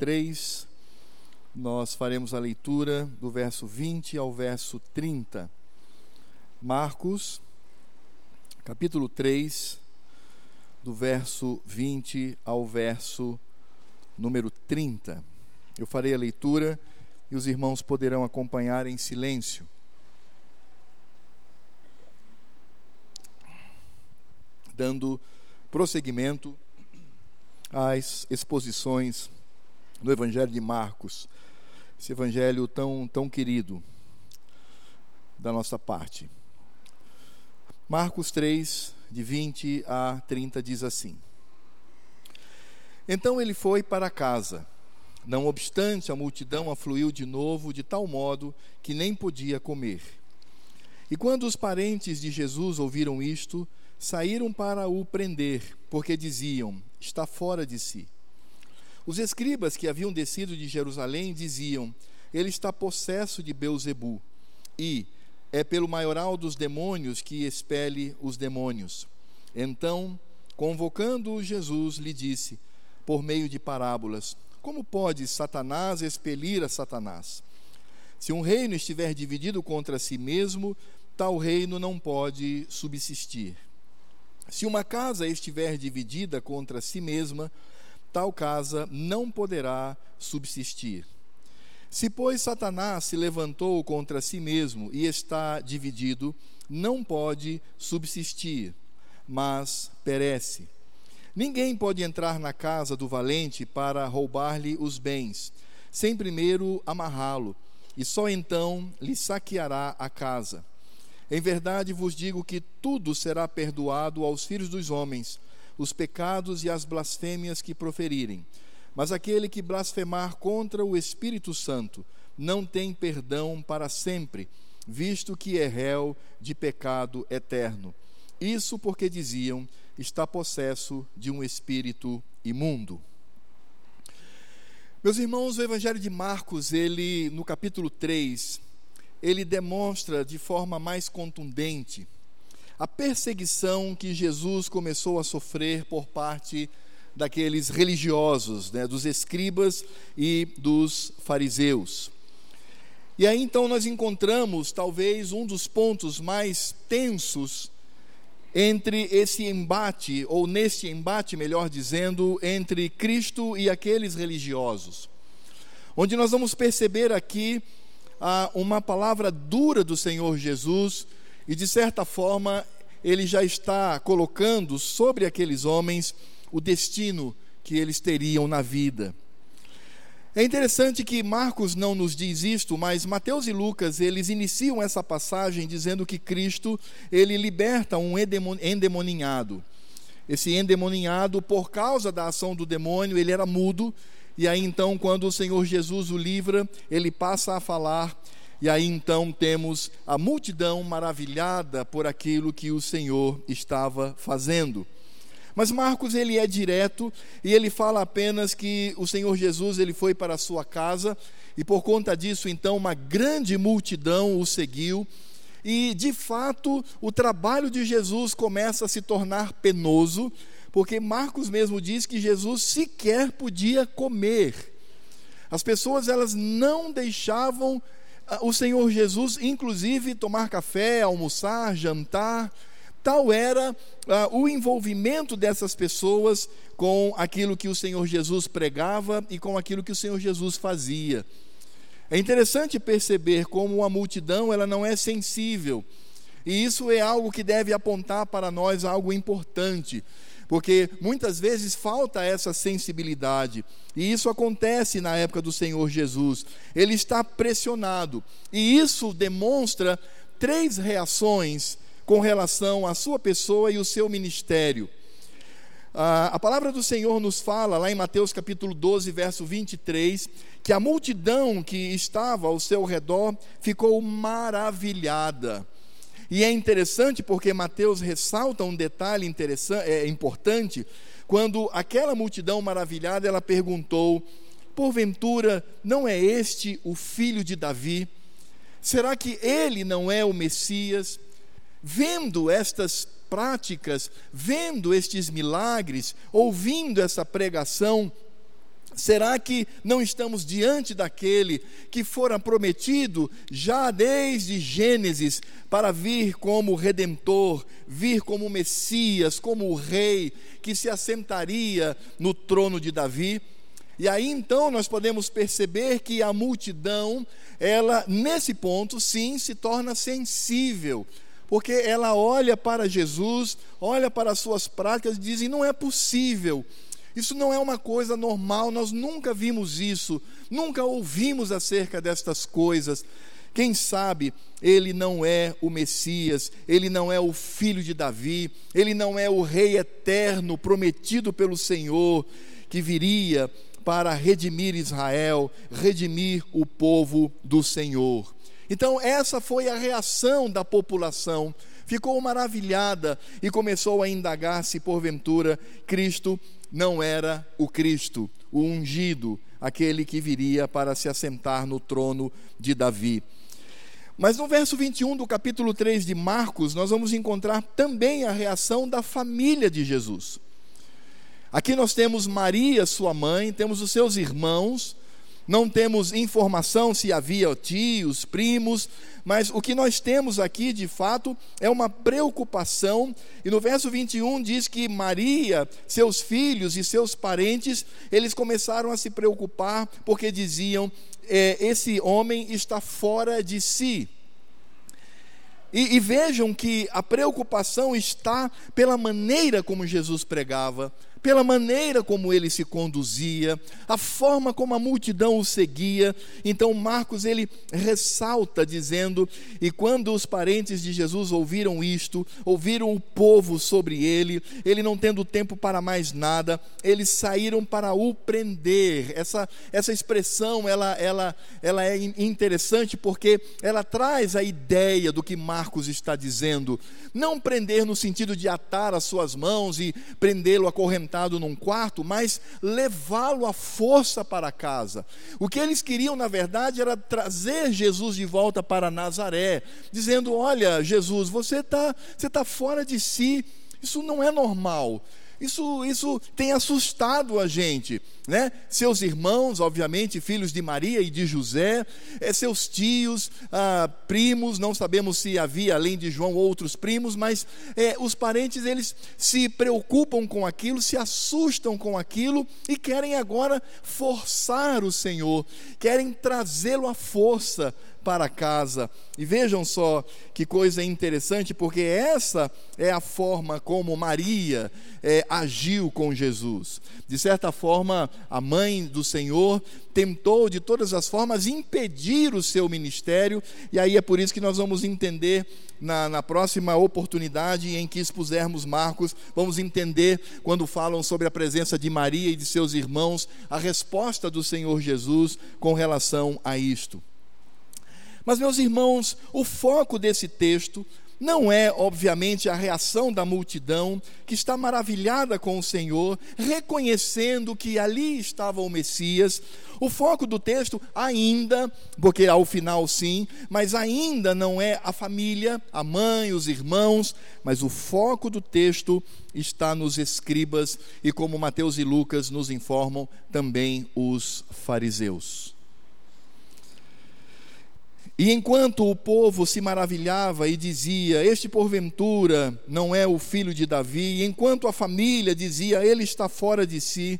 3. Nós faremos a leitura do verso 20 ao verso 30. Marcos, capítulo 3, do verso 20 ao verso número 30. Eu farei a leitura e os irmãos poderão acompanhar em silêncio. Dando prosseguimento às exposições do Evangelho de Marcos, esse Evangelho tão, tão querido da nossa parte. Marcos 3, de 20 a 30, diz assim: Então ele foi para casa. Não obstante, a multidão afluiu de novo, de tal modo que nem podia comer. E quando os parentes de Jesus ouviram isto, saíram para o prender, porque diziam: Está fora de si. Os escribas que haviam descido de Jerusalém diziam: Ele está possesso de Beuzebu, e é pelo maioral dos demônios que expele os demônios. Então, convocando Jesus, lhe disse, por meio de parábolas: Como pode Satanás expelir a Satanás? Se um reino estiver dividido contra si mesmo, tal reino não pode subsistir. Se uma casa estiver dividida contra si mesma, tal casa não poderá subsistir. Se, pois, Satanás se levantou contra si mesmo e está dividido, não pode subsistir, mas perece. Ninguém pode entrar na casa do valente para roubar-lhe os bens, sem primeiro amarrá-lo, e só então lhe saqueará a casa. Em verdade vos digo que tudo será perdoado aos filhos dos homens, os pecados e as blasfêmias que proferirem. Mas aquele que blasfemar contra o Espírito Santo não tem perdão para sempre, visto que é réu de pecado eterno. Isso porque diziam: está possesso de um espírito imundo. Meus irmãos, o Evangelho de Marcos, ele no capítulo 3, ele demonstra de forma mais contundente a perseguição que Jesus começou a sofrer por parte daqueles religiosos, né, dos escribas e dos fariseus. E aí então nós encontramos talvez um dos pontos mais tensos entre esse embate, ou neste embate, melhor dizendo, entre Cristo e aqueles religiosos, onde nós vamos perceber aqui ah, uma palavra dura do Senhor Jesus, e de certa forma ele já está colocando sobre aqueles homens o destino que eles teriam na vida. É interessante que Marcos não nos diz isto, mas Mateus e Lucas, eles iniciam essa passagem dizendo que Cristo, ele liberta um endemoninhado. Esse endemoninhado, por causa da ação do demônio, ele era mudo, e aí então, quando o Senhor Jesus o livra, ele passa a falar, e aí então temos a multidão maravilhada por aquilo que o Senhor estava fazendo. Mas Marcos ele é direto e ele fala apenas que o Senhor Jesus ele foi para a sua casa e por conta disso então uma grande multidão o seguiu e de fato o trabalho de Jesus começa a se tornar penoso porque Marcos mesmo diz que Jesus sequer podia comer. As pessoas elas não deixavam o Senhor Jesus, inclusive, tomar café, almoçar, jantar. Tal era uh, o envolvimento dessas pessoas com aquilo que o Senhor Jesus pregava e com aquilo que o Senhor Jesus fazia. É interessante perceber como a multidão ela não é sensível. E isso é algo que deve apontar para nós algo importante porque muitas vezes falta essa sensibilidade. E isso acontece na época do Senhor Jesus. Ele está pressionado. E isso demonstra três reações com relação à sua pessoa e o seu ministério. a palavra do Senhor nos fala, lá em Mateus capítulo 12, verso 23, que a multidão que estava ao seu redor ficou maravilhada. E é interessante porque Mateus ressalta um detalhe interessante, é, importante, quando aquela multidão maravilhada ela perguntou: porventura não é este o filho de Davi? Será que ele não é o Messias? Vendo estas práticas, vendo estes milagres, ouvindo essa pregação, Será que não estamos diante daquele que fora prometido já desde Gênesis para vir como redentor, vir como Messias, como o rei que se assentaria no trono de Davi? E aí então nós podemos perceber que a multidão, ela nesse ponto sim se torna sensível, porque ela olha para Jesus, olha para as suas práticas e diz: não é possível isso não é uma coisa normal, nós nunca vimos isso, nunca ouvimos acerca destas coisas. Quem sabe ele não é o Messias, ele não é o filho de Davi, ele não é o Rei eterno prometido pelo Senhor, que viria para redimir Israel, redimir o povo do Senhor. Então, essa foi a reação da população. Ficou maravilhada e começou a indagar se porventura Cristo não era o Cristo, o ungido, aquele que viria para se assentar no trono de Davi. Mas no verso 21 do capítulo 3 de Marcos, nós vamos encontrar também a reação da família de Jesus. Aqui nós temos Maria, sua mãe, temos os seus irmãos, não temos informação se havia tios, primos, mas o que nós temos aqui de fato é uma preocupação, e no verso 21 diz que Maria, seus filhos e seus parentes, eles começaram a se preocupar porque diziam: é, esse homem está fora de si. E, e, vejam que a preocupação está pela maneira como Jesus pregava, pela maneira como ele se conduzia, a forma como a multidão o seguia. Então Marcos ele ressalta dizendo: "E quando os parentes de Jesus ouviram isto, ouviram o povo sobre ele, ele não tendo tempo para mais nada, eles saíram para o prender". Essa essa expressão ela ela ela é interessante porque ela traz a ideia do que Marcos está dizendo. Não prender no sentido de atar as suas mãos e prendê-lo acorrentado sentado num quarto, mas levá-lo à força para casa. O que eles queriam, na verdade, era trazer Jesus de volta para Nazaré, dizendo: Olha, Jesus, você está você tá fora de si, isso não é normal. Isso, isso tem assustado a gente, né? Seus irmãos, obviamente, filhos de Maria e de José, é, seus tios, ah, primos, não sabemos se havia além de João outros primos, mas é, os parentes eles se preocupam com aquilo, se assustam com aquilo e querem agora forçar o Senhor, querem trazê-lo à força para casa. E vejam só que coisa interessante, porque essa é a forma como Maria é, agiu com Jesus. De certa forma, a mãe do Senhor tentou de todas as formas impedir o seu ministério, e aí é por isso que nós vamos entender na, na próxima oportunidade em que expusermos Marcos, vamos entender quando falam sobre a presença de Maria e de seus irmãos, a resposta do Senhor Jesus com relação a isto. Mas, meus irmãos, o foco desse texto não é, obviamente, a reação da multidão que está maravilhada com o Senhor, reconhecendo que ali estava o Messias. O foco do texto ainda, porque ao final sim, mas ainda não é a família, a mãe, os irmãos, mas o foco do texto está nos escribas e, como Mateus e Lucas nos informam, também os fariseus. E enquanto o povo se maravilhava e dizia: Este porventura não é o filho de Davi, e enquanto a família dizia: Ele está fora de si,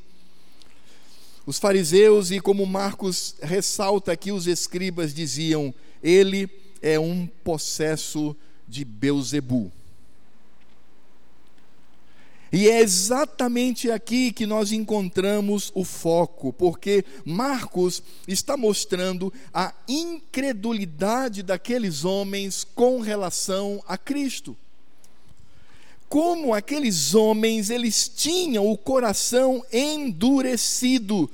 os fariseus, e como Marcos ressalta aqui, os escribas diziam: Ele é um possesso de Beuzebu. E é exatamente aqui que nós encontramos o foco, porque Marcos está mostrando a incredulidade daqueles homens com relação a Cristo. Como aqueles homens, eles tinham o coração endurecido.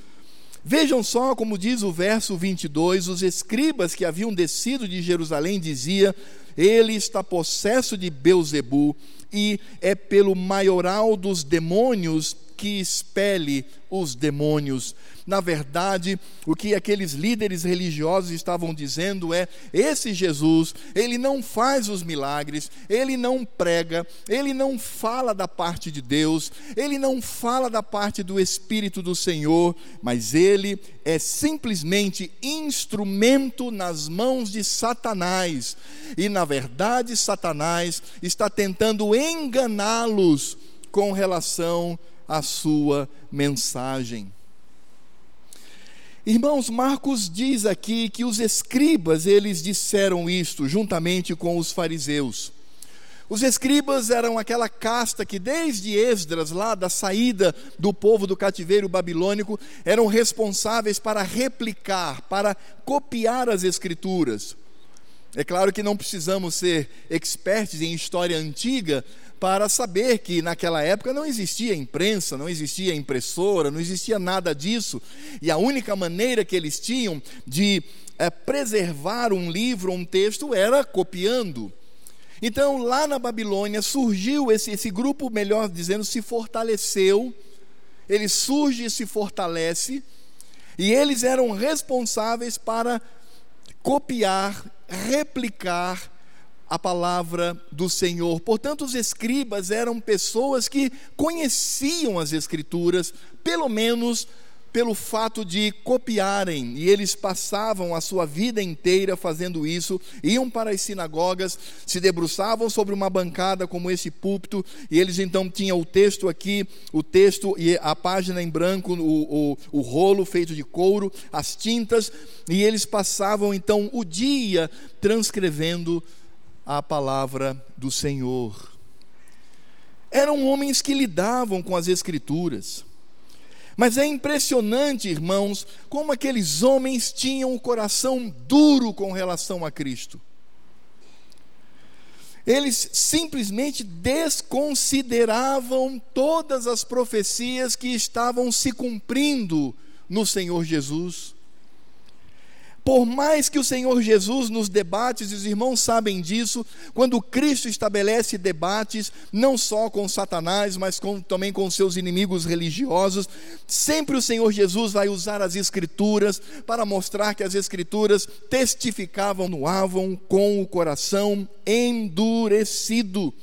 Vejam só como diz o verso 22, os escribas que haviam descido de Jerusalém dizia: ele está possesso de Beuzebu e é pelo maioral dos demônios que expele os demônios. Na verdade, o que aqueles líderes religiosos estavam dizendo é: esse Jesus, ele não faz os milagres, ele não prega, ele não fala da parte de Deus, ele não fala da parte do Espírito do Senhor, mas ele é simplesmente instrumento nas mãos de Satanás. E na verdade, Satanás está tentando enganá-los com relação à sua mensagem. Irmãos, Marcos diz aqui que os escribas, eles disseram isto juntamente com os fariseus. Os escribas eram aquela casta que, desde Esdras, lá da saída do povo do cativeiro babilônico, eram responsáveis para replicar, para copiar as escrituras. É claro que não precisamos ser expertos em história antiga para saber que naquela época não existia imprensa, não existia impressora, não existia nada disso. E a única maneira que eles tinham de é, preservar um livro, um texto, era copiando. Então, lá na Babilônia surgiu esse, esse grupo, melhor dizendo, se fortaleceu. Ele surge e se fortalece. E eles eram responsáveis para copiar, replicar a palavra do Senhor. Portanto, os escribas eram pessoas que conheciam as Escrituras, pelo menos pelo fato de copiarem, e eles passavam a sua vida inteira fazendo isso, iam para as sinagogas, se debruçavam sobre uma bancada como esse púlpito, e eles então tinham o texto aqui, o texto e a página em branco, o, o, o rolo feito de couro, as tintas, e eles passavam então o dia transcrevendo a palavra do Senhor. Eram homens que lidavam com as Escrituras. Mas é impressionante, irmãos, como aqueles homens tinham o coração duro com relação a Cristo. Eles simplesmente desconsideravam todas as profecias que estavam se cumprindo no Senhor Jesus. Por mais que o Senhor Jesus nos debates, e os irmãos sabem disso, quando Cristo estabelece debates, não só com Satanás, mas com, também com seus inimigos religiosos, sempre o Senhor Jesus vai usar as Escrituras para mostrar que as Escrituras testificavam, noavam com o coração endurecido.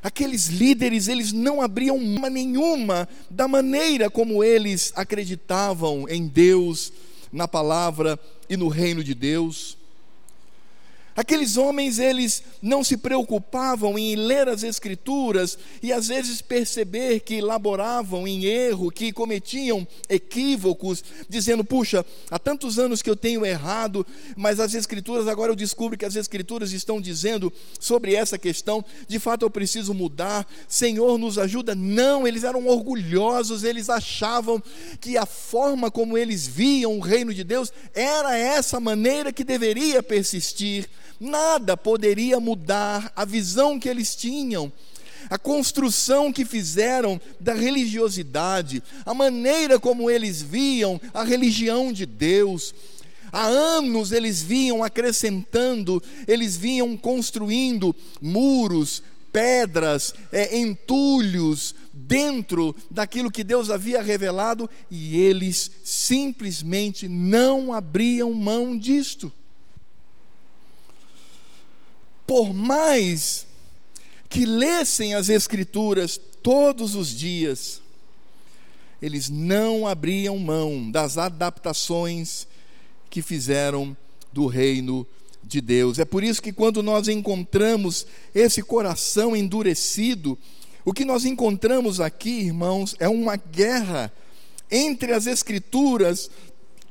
Aqueles líderes, eles não abriam uma nenhuma da maneira como eles acreditavam em Deus na palavra e no reino de Deus. Aqueles homens, eles não se preocupavam em ler as Escrituras e às vezes perceber que laboravam em erro, que cometiam equívocos, dizendo: puxa, há tantos anos que eu tenho errado, mas as Escrituras, agora eu descubro que as Escrituras estão dizendo sobre essa questão, de fato eu preciso mudar, Senhor nos ajuda. Não, eles eram orgulhosos, eles achavam que a forma como eles viam o reino de Deus era essa maneira que deveria persistir nada poderia mudar a visão que eles tinham, a construção que fizeram da religiosidade, a maneira como eles viam a religião de Deus. Há anos eles vinham acrescentando, eles vinham construindo muros, pedras, é, entulhos dentro daquilo que Deus havia revelado e eles simplesmente não abriam mão disto por mais que lessem as Escrituras todos os dias, eles não abriam mão das adaptações que fizeram do reino de Deus. É por isso que quando nós encontramos esse coração endurecido, o que nós encontramos aqui, irmãos, é uma guerra entre as Escrituras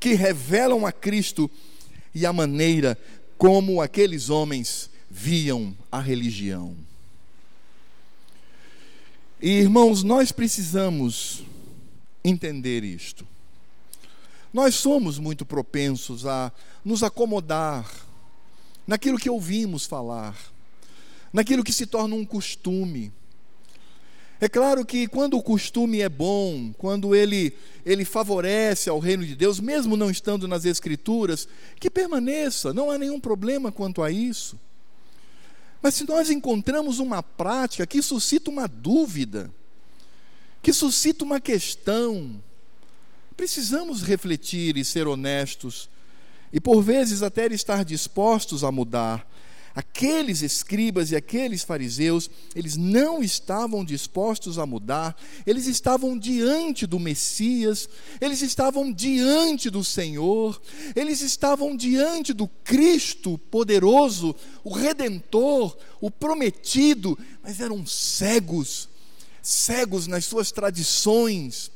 que revelam a Cristo e a maneira como aqueles homens viam a religião. E irmãos, nós precisamos entender isto. Nós somos muito propensos a nos acomodar naquilo que ouvimos falar, naquilo que se torna um costume. É claro que quando o costume é bom, quando ele, ele favorece ao reino de Deus, mesmo não estando nas Escrituras, que permaneça, não há nenhum problema quanto a isso. Mas se nós encontramos uma prática que suscita uma dúvida, que suscita uma questão. Precisamos refletir e ser honestos, e por vezes até estar dispostos a mudar. Aqueles escribas e aqueles fariseus, eles não estavam dispostos a mudar, eles estavam diante do Messias, eles estavam diante do Senhor, eles estavam diante do Cristo poderoso, o Redentor, o prometido, mas eram cegos, cegos nas suas tradições,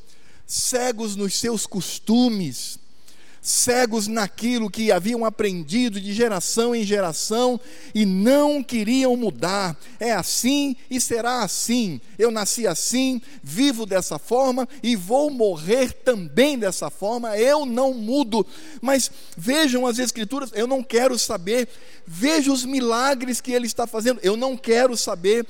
cegos nos seus costumes cegos naquilo que haviam aprendido de geração em geração e não queriam mudar. É assim e será assim. Eu nasci assim, vivo dessa forma e vou morrer também dessa forma. Eu não mudo. Mas vejam as Escrituras, eu não quero saber. Veja os milagres que ele está fazendo, eu não quero saber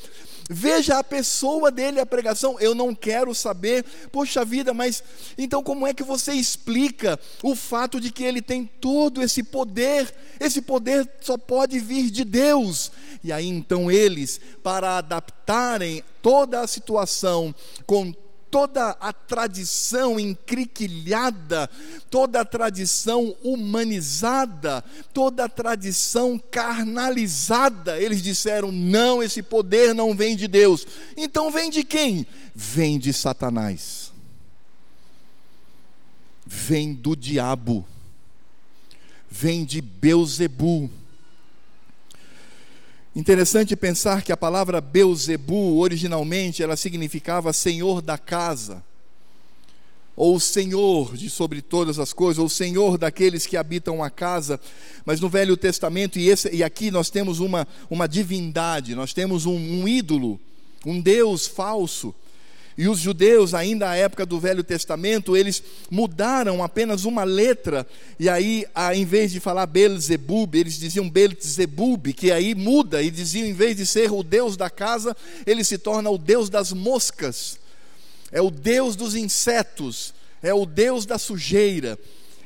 Veja a pessoa dele, a pregação. Eu não quero saber, poxa vida, mas então como é que você explica o fato de que ele tem todo esse poder? Esse poder só pode vir de Deus. E aí então eles, para adaptarem toda a situação com toda a tradição encriquilhada, toda a tradição humanizada, toda a tradição carnalizada. Eles disseram: não, esse poder não vem de Deus. Então vem de quem? Vem de Satanás. Vem do diabo. Vem de Beuzebu Interessante pensar que a palavra Beuzebu, originalmente, ela significava senhor da casa, ou senhor de sobre todas as coisas, ou senhor daqueles que habitam a casa. Mas no Velho Testamento, e, esse, e aqui nós temos uma, uma divindade, nós temos um, um ídolo, um Deus falso, e os judeus, ainda à época do Velho Testamento, eles mudaram apenas uma letra, e aí, em vez de falar Belzebub, eles diziam Belzebub, que aí muda, e diziam, em vez de ser o Deus da casa, ele se torna o Deus das moscas, é o Deus dos insetos, é o Deus da sujeira.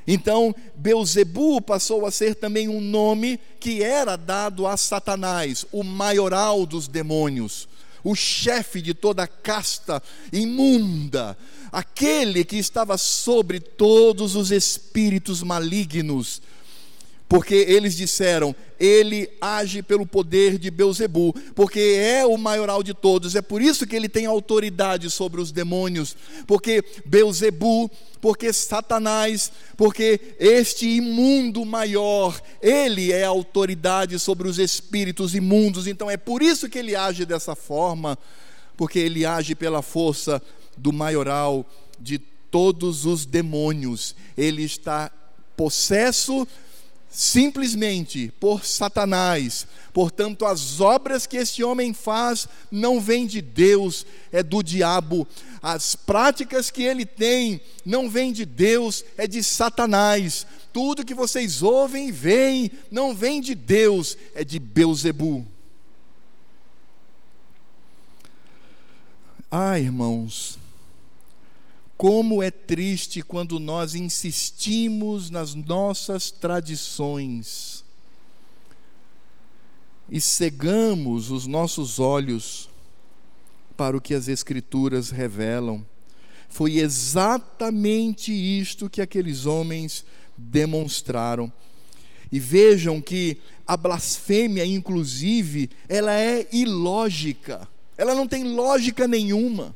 Então, Beuzebu passou a ser também um nome que era dado a Satanás, o maioral dos demônios o chefe de toda a casta imunda, aquele que estava sobre todos os espíritos malignos. Porque eles disseram: ele age pelo poder de Beuzebu, porque é o maioral de todos. É por isso que ele tem autoridade sobre os demônios, porque Beuzebu, porque Satanás, porque este imundo maior, ele é autoridade sobre os espíritos imundos. Então é por isso que ele age dessa forma, porque ele age pela força do maioral de todos os demônios. Ele está possesso simplesmente por Satanás. Portanto, as obras que este homem faz não vêm de Deus, é do diabo. As práticas que ele tem não vêm de Deus, é de Satanás. Tudo que vocês ouvem e veem não vem de Deus, é de Beuzebu. Ah, irmãos, como é triste quando nós insistimos nas nossas tradições e cegamos os nossos olhos para o que as Escrituras revelam. Foi exatamente isto que aqueles homens demonstraram. E vejam que a blasfêmia, inclusive, ela é ilógica, ela não tem lógica nenhuma.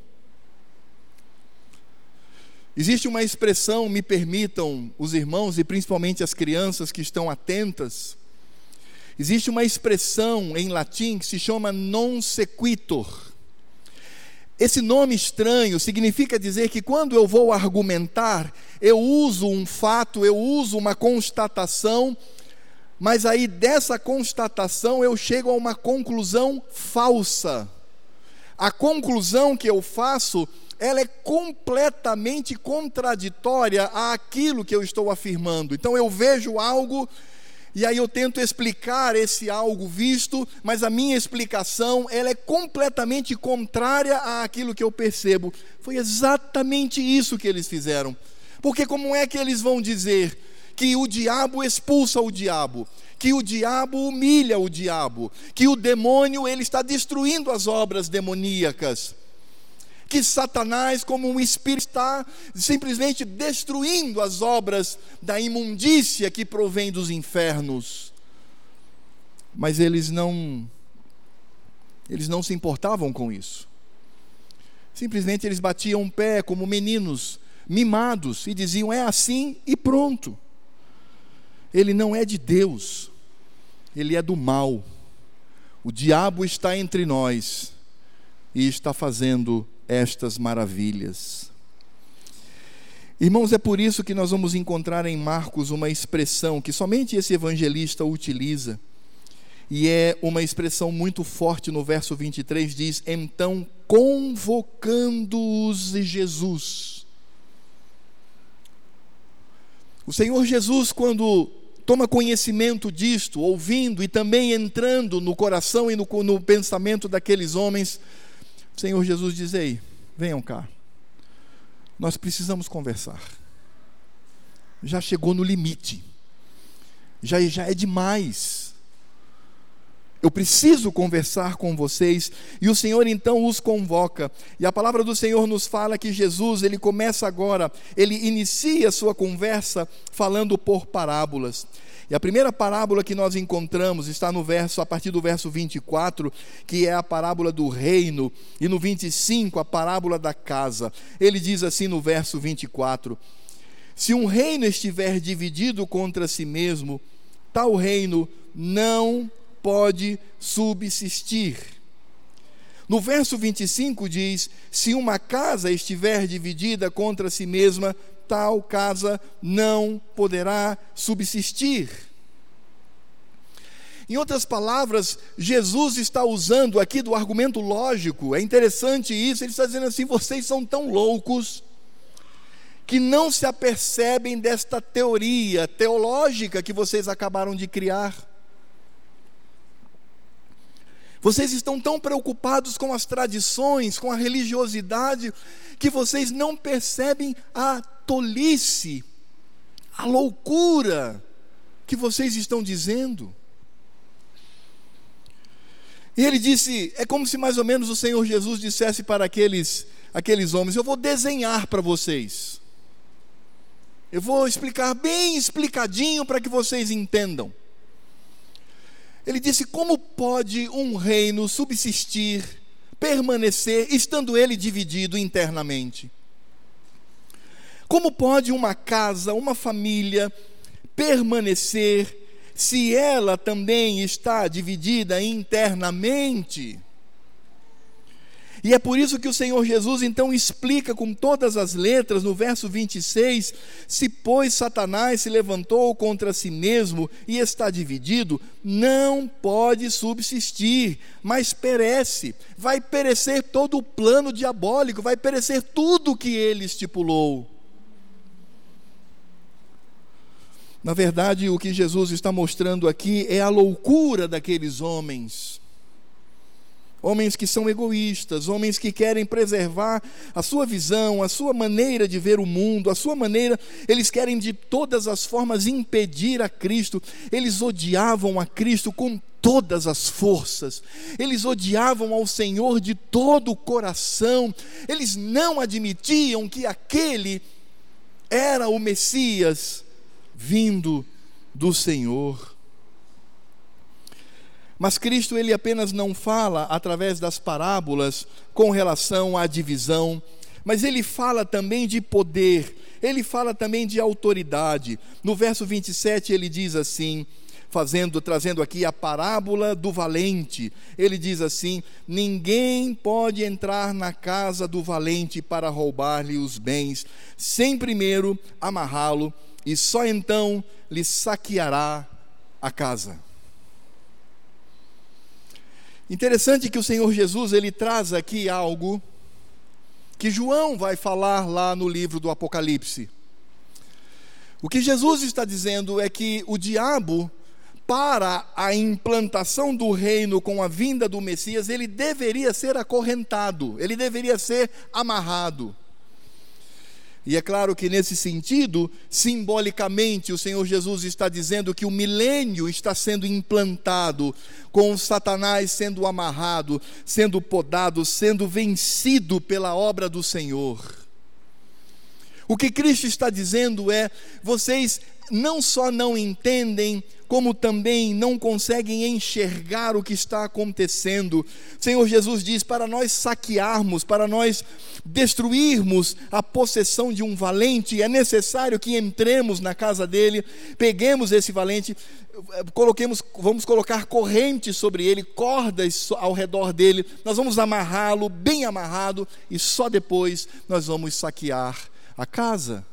Existe uma expressão, me permitam os irmãos e principalmente as crianças que estão atentas. Existe uma expressão em latim que se chama non sequitur. Esse nome estranho significa dizer que quando eu vou argumentar, eu uso um fato, eu uso uma constatação, mas aí dessa constatação eu chego a uma conclusão falsa. A conclusão que eu faço ela é completamente contraditória àquilo que eu estou afirmando. Então eu vejo algo e aí eu tento explicar esse algo visto, mas a minha explicação ela é completamente contrária àquilo que eu percebo. Foi exatamente isso que eles fizeram. Porque como é que eles vão dizer que o diabo expulsa o diabo? que o diabo humilha o diabo, que o demônio ele está destruindo as obras demoníacas. que Satanás, como um espírito, está simplesmente destruindo as obras da imundícia que provém dos infernos. Mas eles não eles não se importavam com isso. Simplesmente eles batiam o pé como meninos mimados e diziam: "É assim e pronto". Ele não é de Deus. Ele é do mal. O diabo está entre nós e está fazendo estas maravilhas. Irmãos, é por isso que nós vamos encontrar em Marcos uma expressão que somente esse evangelista utiliza, e é uma expressão muito forte no verso 23: diz, então convocando-os Jesus. O Senhor Jesus, quando toma conhecimento disto, ouvindo e também entrando no coração e no, no pensamento daqueles homens, o Senhor Jesus diz: Ei, venham cá, nós precisamos conversar. Já chegou no limite, já, já é demais. Eu preciso conversar com vocês. E o Senhor então os convoca. E a palavra do Senhor nos fala que Jesus, ele começa agora, ele inicia a sua conversa falando por parábolas. E a primeira parábola que nós encontramos está no verso, a partir do verso 24, que é a parábola do reino, e no 25, a parábola da casa. Ele diz assim no verso 24: Se um reino estiver dividido contra si mesmo, tal reino não pode subsistir. No verso 25 diz: Se uma casa estiver dividida contra si mesma, tal casa não poderá subsistir. Em outras palavras, Jesus está usando aqui do argumento lógico, é interessante isso, ele está dizendo assim: vocês são tão loucos que não se apercebem desta teoria teológica que vocês acabaram de criar. Vocês estão tão preocupados com as tradições, com a religiosidade, que vocês não percebem a tolice, a loucura que vocês estão dizendo. E ele disse: é como se mais ou menos o Senhor Jesus dissesse para aqueles, aqueles homens: Eu vou desenhar para vocês. Eu vou explicar bem explicadinho para que vocês entendam. Ele disse: Como pode um reino subsistir, permanecer, estando ele dividido internamente? Como pode uma casa, uma família permanecer se ela também está dividida internamente? E é por isso que o Senhor Jesus então explica com todas as letras no verso 26: Se, pois, Satanás se levantou contra si mesmo e está dividido, não pode subsistir, mas perece. Vai perecer todo o plano diabólico, vai perecer tudo que ele estipulou. Na verdade, o que Jesus está mostrando aqui é a loucura daqueles homens Homens que são egoístas, homens que querem preservar a sua visão, a sua maneira de ver o mundo, a sua maneira, eles querem de todas as formas impedir a Cristo. Eles odiavam a Cristo com todas as forças. Eles odiavam ao Senhor de todo o coração. Eles não admitiam que aquele era o Messias vindo do Senhor. Mas Cristo ele apenas não fala através das parábolas com relação à divisão, mas ele fala também de poder, ele fala também de autoridade. No verso 27 ele diz assim: fazendo, trazendo aqui a parábola do valente. Ele diz assim: Ninguém pode entrar na casa do valente para roubar-lhe os bens, sem primeiro amarrá-lo, e só então lhe saqueará a casa. Interessante que o Senhor Jesus ele traz aqui algo que João vai falar lá no livro do Apocalipse. O que Jesus está dizendo é que o diabo, para a implantação do reino com a vinda do Messias, ele deveria ser acorrentado, ele deveria ser amarrado. E é claro que nesse sentido, simbolicamente, o Senhor Jesus está dizendo que o milênio está sendo implantado, com Satanás sendo amarrado, sendo podado, sendo vencido pela obra do Senhor. O que Cristo está dizendo é: vocês não só não entendem, como também não conseguem enxergar o que está acontecendo. Senhor Jesus diz: para nós saquearmos, para nós destruirmos a possessão de um valente, é necessário que entremos na casa dele, peguemos esse valente, coloquemos, vamos colocar correntes sobre ele, cordas ao redor dele, nós vamos amarrá-lo bem amarrado e só depois nós vamos saquear a casa.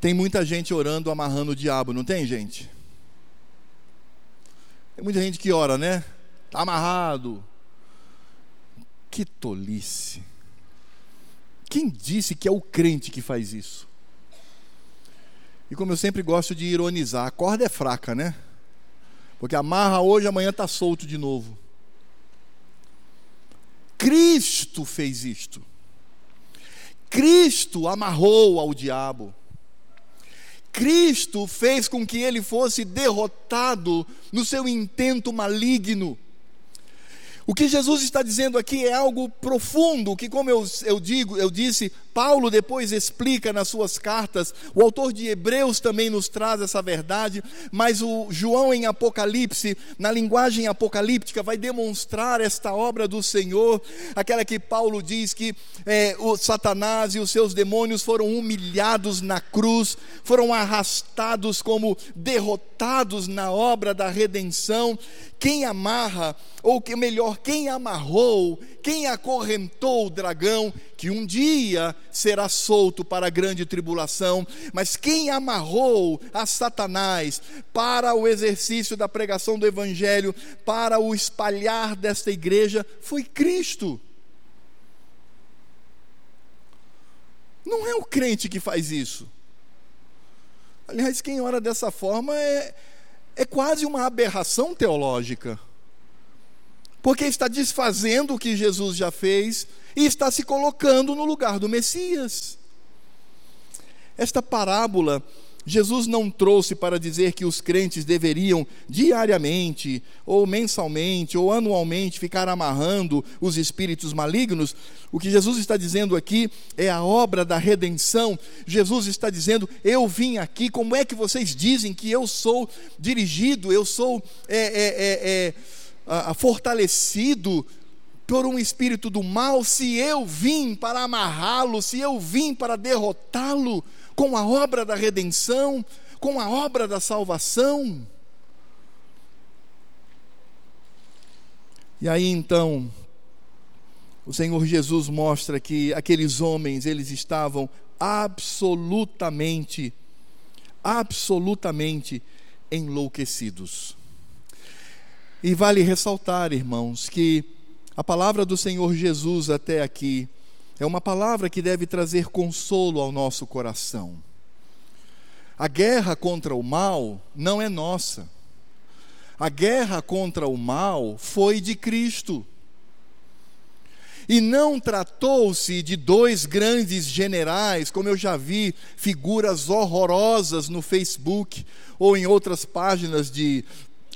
Tem muita gente orando, amarrando o diabo, não tem, gente? Tem muita gente que ora, né? Está amarrado. Que tolice. Quem disse que é o crente que faz isso? E como eu sempre gosto de ironizar, a corda é fraca, né? Porque amarra hoje, amanhã está solto de novo. Cristo fez isto. Cristo amarrou ao diabo. Cristo fez com que ele fosse derrotado no seu intento maligno. O que Jesus está dizendo aqui é algo profundo, que como eu, eu digo, eu disse, Paulo depois explica nas suas cartas, o autor de Hebreus também nos traz essa verdade, mas o João em Apocalipse, na linguagem apocalíptica, vai demonstrar esta obra do Senhor, aquela que Paulo diz que é, o Satanás e os seus demônios foram humilhados na cruz, foram arrastados como derrotados na obra da redenção. Quem amarra, ou que melhor, quem amarrou, quem acorrentou o dragão, que um dia será solto para a grande tribulação, mas quem amarrou a Satanás para o exercício da pregação do Evangelho, para o espalhar desta igreja, foi Cristo. Não é o crente que faz isso. Aliás, quem ora dessa forma é, é quase uma aberração teológica. Porque está desfazendo o que Jesus já fez e está se colocando no lugar do Messias. Esta parábola Jesus não trouxe para dizer que os crentes deveriam diariamente, ou mensalmente, ou anualmente ficar amarrando os espíritos malignos. O que Jesus está dizendo aqui é a obra da redenção. Jesus está dizendo: Eu vim aqui, como é que vocês dizem que eu sou dirigido, eu sou é, é, é, é fortalecido por um espírito do mal, se eu vim para amarrá-lo, se eu vim para derrotá-lo com a obra da redenção, com a obra da salvação. E aí então, o Senhor Jesus mostra que aqueles homens, eles estavam absolutamente, absolutamente enlouquecidos. E vale ressaltar, irmãos, que a palavra do Senhor Jesus até aqui é uma palavra que deve trazer consolo ao nosso coração. A guerra contra o mal não é nossa. A guerra contra o mal foi de Cristo. E não tratou-se de dois grandes generais, como eu já vi figuras horrorosas no Facebook ou em outras páginas de,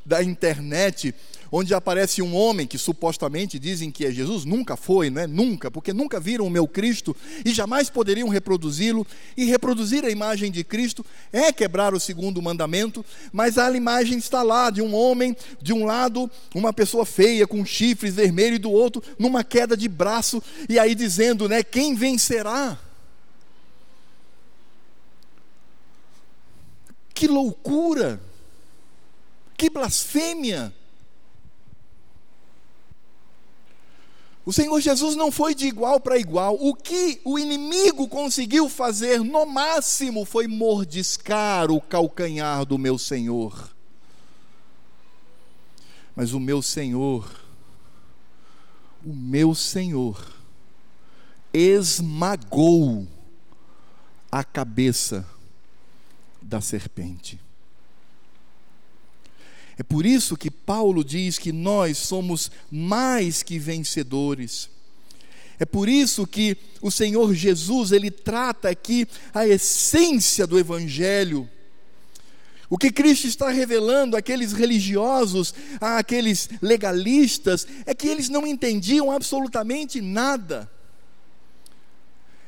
da internet, onde aparece um homem que supostamente dizem que é Jesus, nunca foi, não é? Nunca, porque nunca viram o meu Cristo e jamais poderiam reproduzi-lo. E reproduzir a imagem de Cristo é quebrar o segundo mandamento, mas a imagem está lá de um homem, de um lado, uma pessoa feia com chifres vermelhos, e do outro, numa queda de braço, e aí dizendo, né, quem vencerá? Que loucura! Que blasfêmia! O Senhor Jesus não foi de igual para igual. O que o inimigo conseguiu fazer, no máximo, foi mordiscar o calcanhar do meu Senhor. Mas o meu Senhor, o meu Senhor, esmagou a cabeça da serpente. É por isso que Paulo diz que nós somos mais que vencedores. É por isso que o Senhor Jesus, ele trata aqui a essência do evangelho. O que Cristo está revelando àqueles religiosos, àqueles legalistas, é que eles não entendiam absolutamente nada.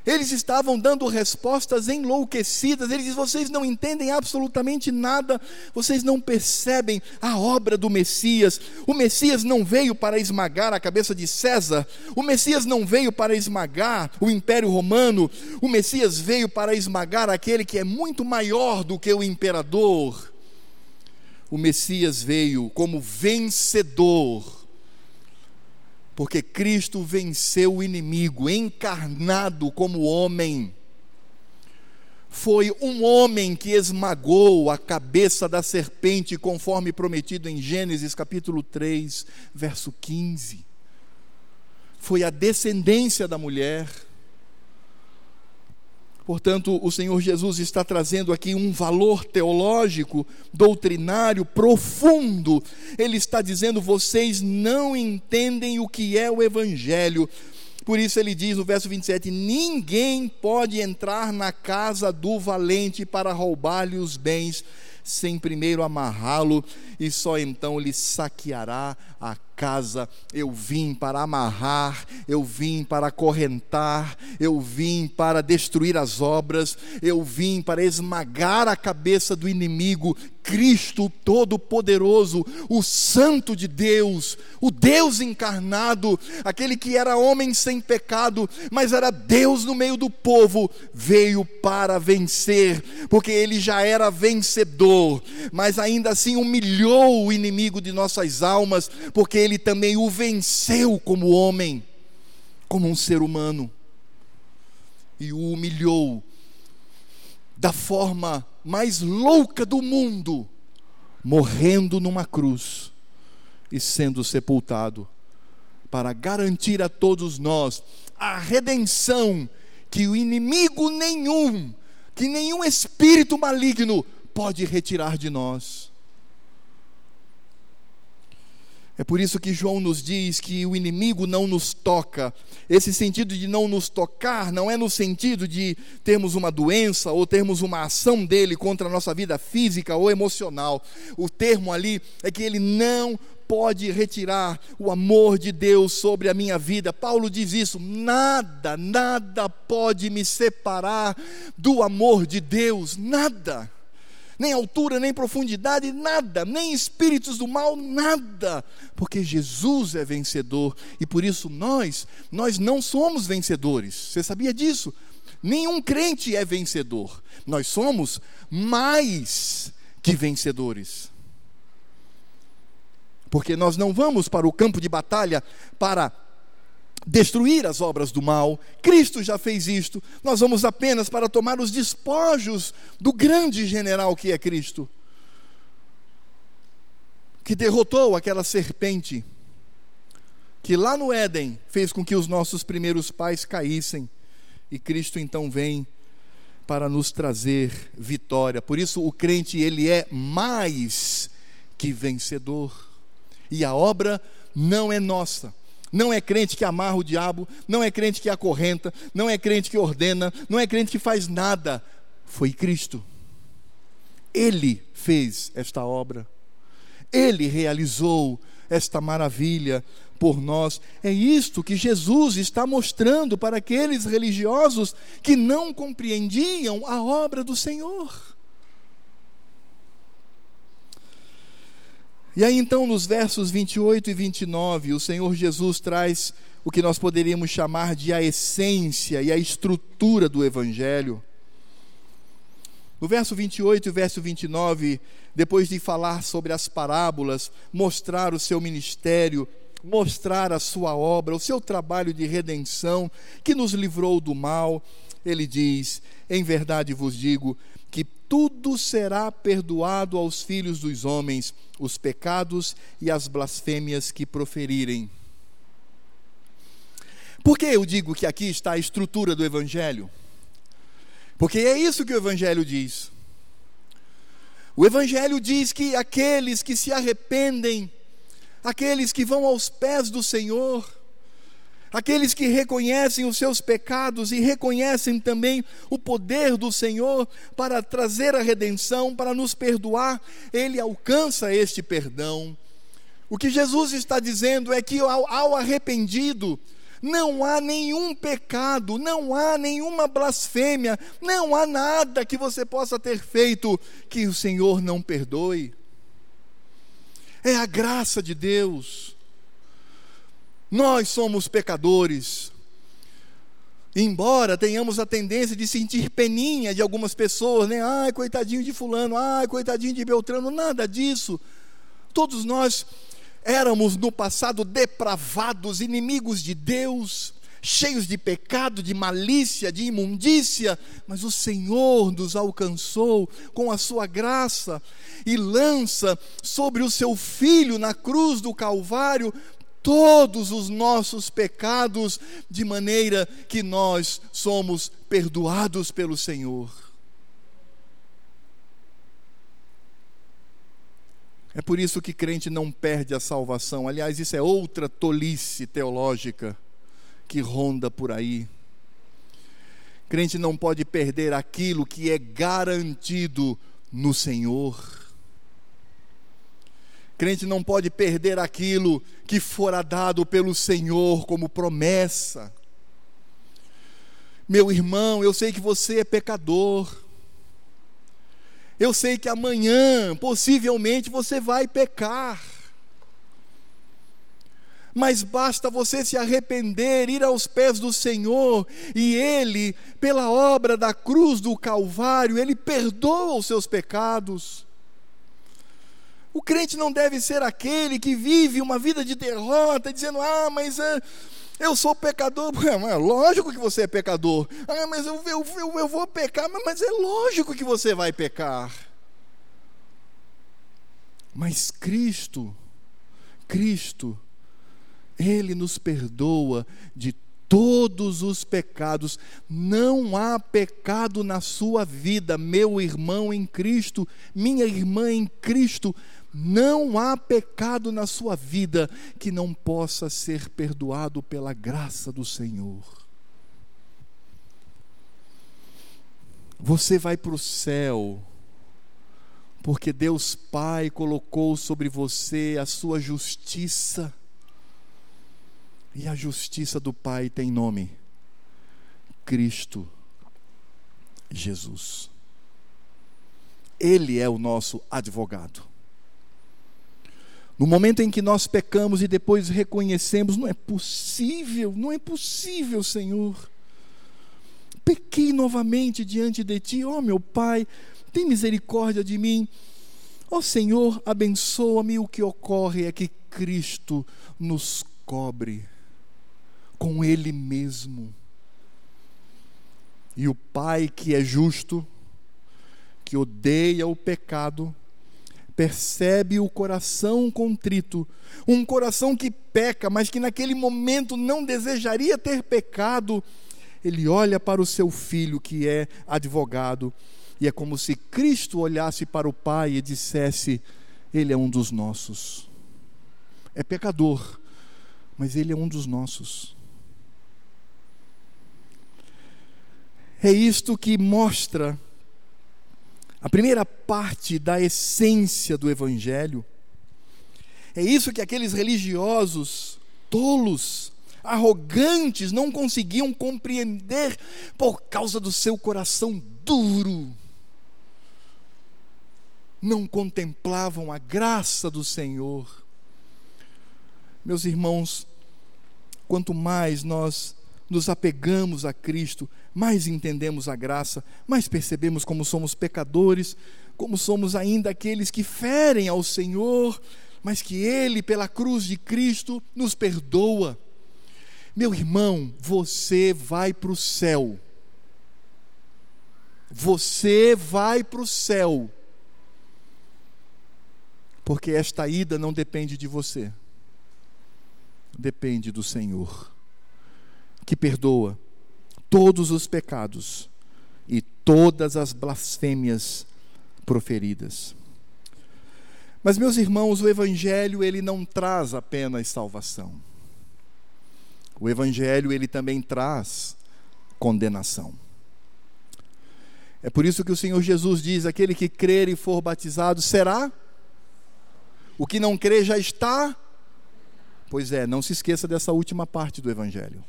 Eles estavam dando respostas enlouquecidas. Ele diz: vocês não entendem absolutamente nada, vocês não percebem a obra do Messias. O Messias não veio para esmagar a cabeça de César, o Messias não veio para esmagar o Império Romano, o Messias veio para esmagar aquele que é muito maior do que o imperador. O Messias veio como vencedor porque Cristo venceu o inimigo, encarnado como homem. Foi um homem que esmagou a cabeça da serpente, conforme prometido em Gênesis capítulo 3, verso 15. Foi a descendência da mulher Portanto, o Senhor Jesus está trazendo aqui um valor teológico, doutrinário profundo. Ele está dizendo: vocês não entendem o que é o Evangelho. Por isso ele diz no verso 27: Ninguém pode entrar na casa do valente para roubar-lhe os bens, sem primeiro amarrá-lo, e só então lhe saqueará a casa. Eu vim para amarrar, eu vim para acorrentar, eu vim para destruir as obras, eu vim para esmagar a cabeça do inimigo. Cristo Todo-Poderoso, o Santo de Deus, o Deus encarnado, aquele que era homem sem pecado, mas era Deus no meio do povo, veio para vencer, porque ele já era vencedor, mas ainda assim humilhou o inimigo de nossas almas, porque ele também o venceu como homem, como um ser humano, e o humilhou da forma mais louca do mundo, morrendo numa cruz e sendo sepultado, para garantir a todos nós a redenção que o inimigo nenhum, que nenhum espírito maligno pode retirar de nós. É por isso que João nos diz que o inimigo não nos toca. Esse sentido de não nos tocar não é no sentido de termos uma doença ou termos uma ação dele contra a nossa vida física ou emocional. O termo ali é que ele não pode retirar o amor de Deus sobre a minha vida. Paulo diz isso: nada, nada pode me separar do amor de Deus, nada nem altura, nem profundidade, nada, nem espíritos do mal, nada, porque Jesus é vencedor e por isso nós, nós não somos vencedores. Você sabia disso? Nenhum crente é vencedor. Nós somos mais que vencedores. Porque nós não vamos para o campo de batalha para destruir as obras do mal. Cristo já fez isto. Nós vamos apenas para tomar os despojos do grande general que é Cristo, que derrotou aquela serpente que lá no Éden fez com que os nossos primeiros pais caíssem. E Cristo então vem para nos trazer vitória. Por isso o crente ele é mais que vencedor. E a obra não é nossa não é crente que amarra o diabo, não é crente que acorrenta, não é crente que ordena, não é crente que faz nada. Foi Cristo. Ele fez esta obra. Ele realizou esta maravilha por nós. É isto que Jesus está mostrando para aqueles religiosos que não compreendiam a obra do Senhor. E aí então, nos versos 28 e 29, o Senhor Jesus traz o que nós poderíamos chamar de a essência e a estrutura do Evangelho. No verso 28 e verso 29, depois de falar sobre as parábolas, mostrar o seu ministério, mostrar a sua obra, o seu trabalho de redenção, que nos livrou do mal, ele diz: Em verdade vos digo tudo será perdoado aos filhos dos homens, os pecados e as blasfêmias que proferirem. Por que eu digo que aqui está a estrutura do Evangelho? Porque é isso que o Evangelho diz. O Evangelho diz que aqueles que se arrependem, aqueles que vão aos pés do Senhor, aqueles que reconhecem os seus pecados e reconhecem também o poder do Senhor para trazer a redenção, para nos perdoar, ele alcança este perdão. O que Jesus está dizendo é que ao, ao arrependido, não há nenhum pecado, não há nenhuma blasfêmia, não há nada que você possa ter feito que o Senhor não perdoe. É a graça de Deus. Nós somos pecadores. Embora tenhamos a tendência de sentir peninha de algumas pessoas, né? Ai, coitadinho de fulano, ai, coitadinho de Beltrano, nada disso. Todos nós éramos no passado depravados, inimigos de Deus, cheios de pecado, de malícia, de imundícia, mas o Senhor nos alcançou com a sua graça e lança sobre o seu filho na cruz do Calvário todos os nossos pecados, de maneira que nós somos perdoados pelo Senhor. É por isso que crente não perde a salvação. Aliás, isso é outra tolice teológica que ronda por aí. Crente não pode perder aquilo que é garantido no Senhor. Crente não pode perder aquilo que fora dado pelo Senhor como promessa. Meu irmão, eu sei que você é pecador. Eu sei que amanhã, possivelmente, você vai pecar. Mas basta você se arrepender, ir aos pés do Senhor, e Ele, pela obra da cruz do Calvário, Ele perdoa os seus pecados. O crente não deve ser aquele que vive uma vida de derrota, dizendo: Ah, mas. É, eu sou pecador, é lógico que você é pecador. Ah, mas eu, eu, eu, eu vou pecar, mas é lógico que você vai pecar. Mas Cristo, Cristo, Ele nos perdoa de todos os pecados. Não há pecado na sua vida, meu irmão em Cristo, minha irmã em Cristo. Não há pecado na sua vida que não possa ser perdoado pela graça do Senhor. Você vai para o céu, porque Deus Pai colocou sobre você a sua justiça, e a justiça do Pai tem nome: Cristo Jesus. Ele é o nosso advogado. No momento em que nós pecamos e depois reconhecemos, não é possível, não é possível, Senhor. Pequei novamente diante de Ti, ó oh, meu Pai, tem misericórdia de mim. Ó oh, Senhor, abençoa-me. O que ocorre é que Cristo nos cobre com Ele mesmo. E o Pai que é justo, que odeia o pecado, percebe o coração contrito, um coração que peca, mas que naquele momento não desejaria ter pecado. Ele olha para o seu filho, que é advogado, e é como se Cristo olhasse para o Pai e dissesse: Ele é um dos nossos. É pecador, mas ele é um dos nossos. É isto que mostra a primeira parte da essência do Evangelho. É isso que aqueles religiosos tolos, arrogantes, não conseguiam compreender por causa do seu coração duro. Não contemplavam a graça do Senhor. Meus irmãos, quanto mais nós nos apegamos a Cristo, mais entendemos a graça, mais percebemos como somos pecadores, como somos ainda aqueles que ferem ao Senhor, mas que Ele, pela cruz de Cristo, nos perdoa. Meu irmão, você vai para o céu. Você vai para o céu. Porque esta ida não depende de você, depende do Senhor que perdoa todos os pecados e todas as blasfêmias proferidas. Mas meus irmãos, o evangelho ele não traz apenas salvação. O evangelho ele também traz condenação. É por isso que o Senhor Jesus diz: aquele que crer e for batizado será. O que não crê já está. Pois é, não se esqueça dessa última parte do Evangelho.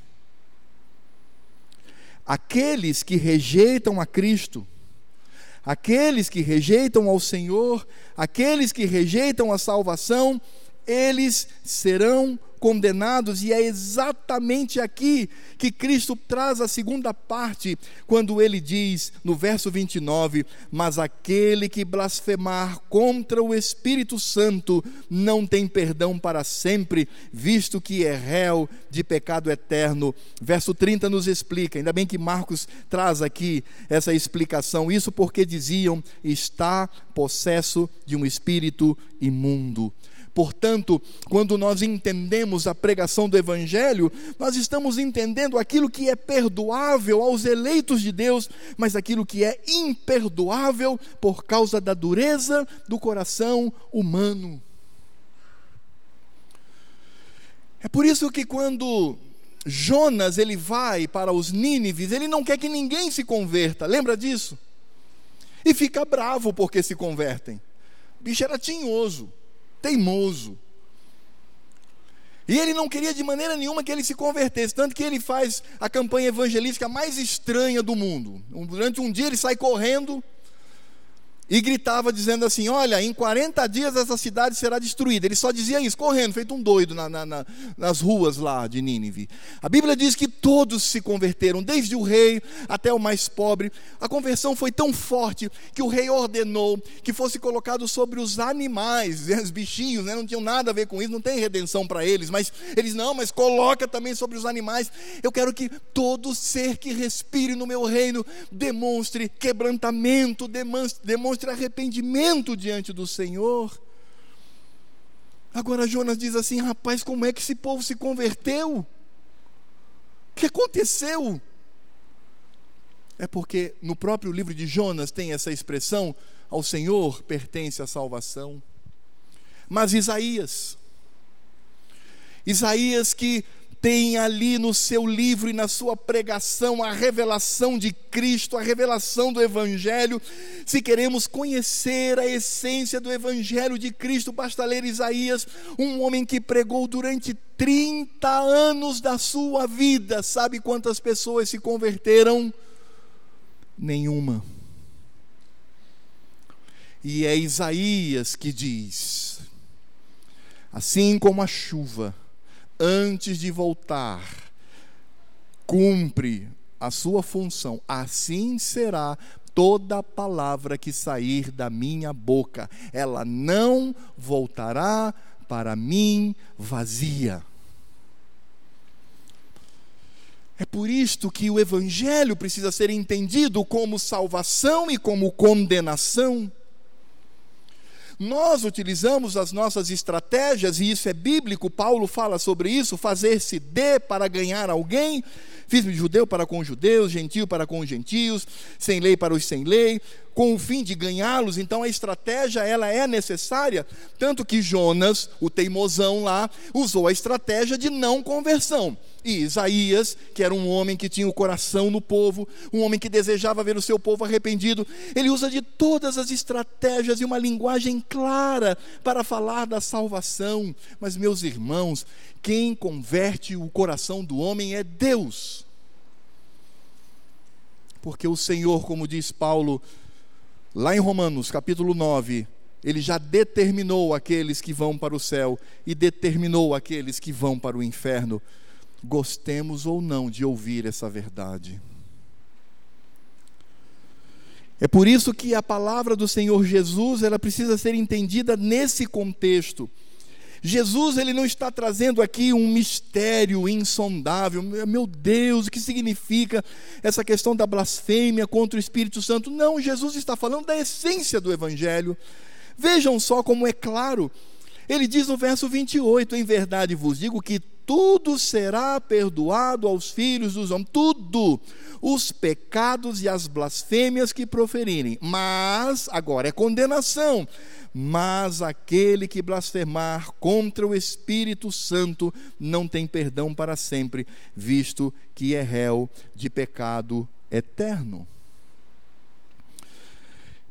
Aqueles que rejeitam a Cristo, aqueles que rejeitam ao Senhor, aqueles que rejeitam a salvação, eles serão condenados, e é exatamente aqui que Cristo traz a segunda parte, quando ele diz no verso 29: Mas aquele que blasfemar contra o Espírito Santo não tem perdão para sempre, visto que é réu de pecado eterno. Verso 30 nos explica, ainda bem que Marcos traz aqui essa explicação, isso porque diziam: está possesso de um espírito imundo. Portanto, quando nós entendemos a pregação do Evangelho, nós estamos entendendo aquilo que é perdoável aos eleitos de Deus, mas aquilo que é imperdoável por causa da dureza do coração humano. É por isso que quando Jonas ele vai para os Nínives, ele não quer que ninguém se converta, lembra disso? E fica bravo porque se convertem. O bicho era tinhoso teimoso. E ele não queria de maneira nenhuma que ele se convertesse, tanto que ele faz a campanha evangelística mais estranha do mundo. Durante um dia ele sai correndo e gritava dizendo assim: Olha, em 40 dias essa cidade será destruída. Ele só dizia isso, correndo, feito um doido na, na, na, nas ruas lá de Nínive. A Bíblia diz que todos se converteram, desde o rei até o mais pobre. A conversão foi tão forte que o rei ordenou que fosse colocado sobre os animais, os bichinhos, né? não tinham nada a ver com isso, não tem redenção para eles, mas eles não, mas coloca também sobre os animais. Eu quero que todo ser que respire no meu reino demonstre quebrantamento, demonstre, demonstre arrependimento diante do Senhor. Agora Jonas diz assim: rapaz, como é que esse povo se converteu? O que aconteceu? É porque no próprio livro de Jonas tem essa expressão: ao Senhor pertence a salvação. Mas Isaías, Isaías que tem ali no seu livro e na sua pregação a revelação de Cristo, a revelação do Evangelho. Se queremos conhecer a essência do Evangelho de Cristo, basta ler Isaías, um homem que pregou durante 30 anos da sua vida. Sabe quantas pessoas se converteram? Nenhuma. E é Isaías que diz: assim como a chuva, antes de voltar, cumpre a sua função, assim será toda palavra que sair da minha boca, ela não voltará para mim vazia. É por isto que o Evangelho precisa ser entendido como salvação e como condenação. Nós utilizamos as nossas estratégias, e isso é bíblico, Paulo fala sobre isso: fazer-se de para ganhar alguém, fiz-me judeu para com judeus, gentio para com gentios, sem lei para os sem lei, com o fim de ganhá-los. Então a estratégia ela é necessária, tanto que Jonas, o teimosão lá, usou a estratégia de não conversão. E Isaías, que era um homem que tinha o coração no povo, um homem que desejava ver o seu povo arrependido, ele usa de todas as estratégias e uma linguagem clara para falar da salvação. Mas, meus irmãos, quem converte o coração do homem é Deus. Porque o Senhor, como diz Paulo, lá em Romanos capítulo 9, ele já determinou aqueles que vão para o céu e determinou aqueles que vão para o inferno gostemos ou não de ouvir essa verdade. É por isso que a palavra do Senhor Jesus, ela precisa ser entendida nesse contexto. Jesus, ele não está trazendo aqui um mistério insondável. Meu Deus, o que significa essa questão da blasfêmia contra o Espírito Santo? Não, Jesus está falando da essência do evangelho. Vejam só como é claro. Ele diz no verso 28: Em verdade vos digo que tudo será perdoado aos filhos dos homens, tudo, os pecados e as blasfêmias que proferirem. Mas, agora é condenação. Mas aquele que blasfemar contra o Espírito Santo não tem perdão para sempre, visto que é réu de pecado eterno.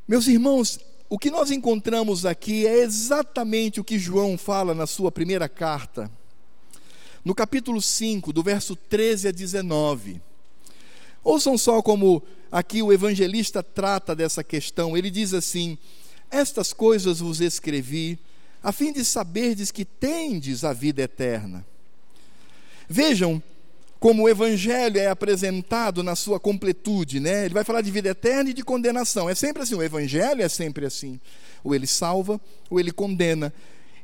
Meus irmãos, o que nós encontramos aqui é exatamente o que João fala na sua primeira carta, no capítulo 5, do verso 13 a 19. Ouçam só como aqui o evangelista trata dessa questão. Ele diz assim: Estas coisas vos escrevi, a fim de saberdes que tendes a vida eterna. Vejam como o evangelho é apresentado na sua completude, né? Ele vai falar de vida eterna e de condenação. É sempre assim, o evangelho é sempre assim. Ou ele salva, ou ele condena.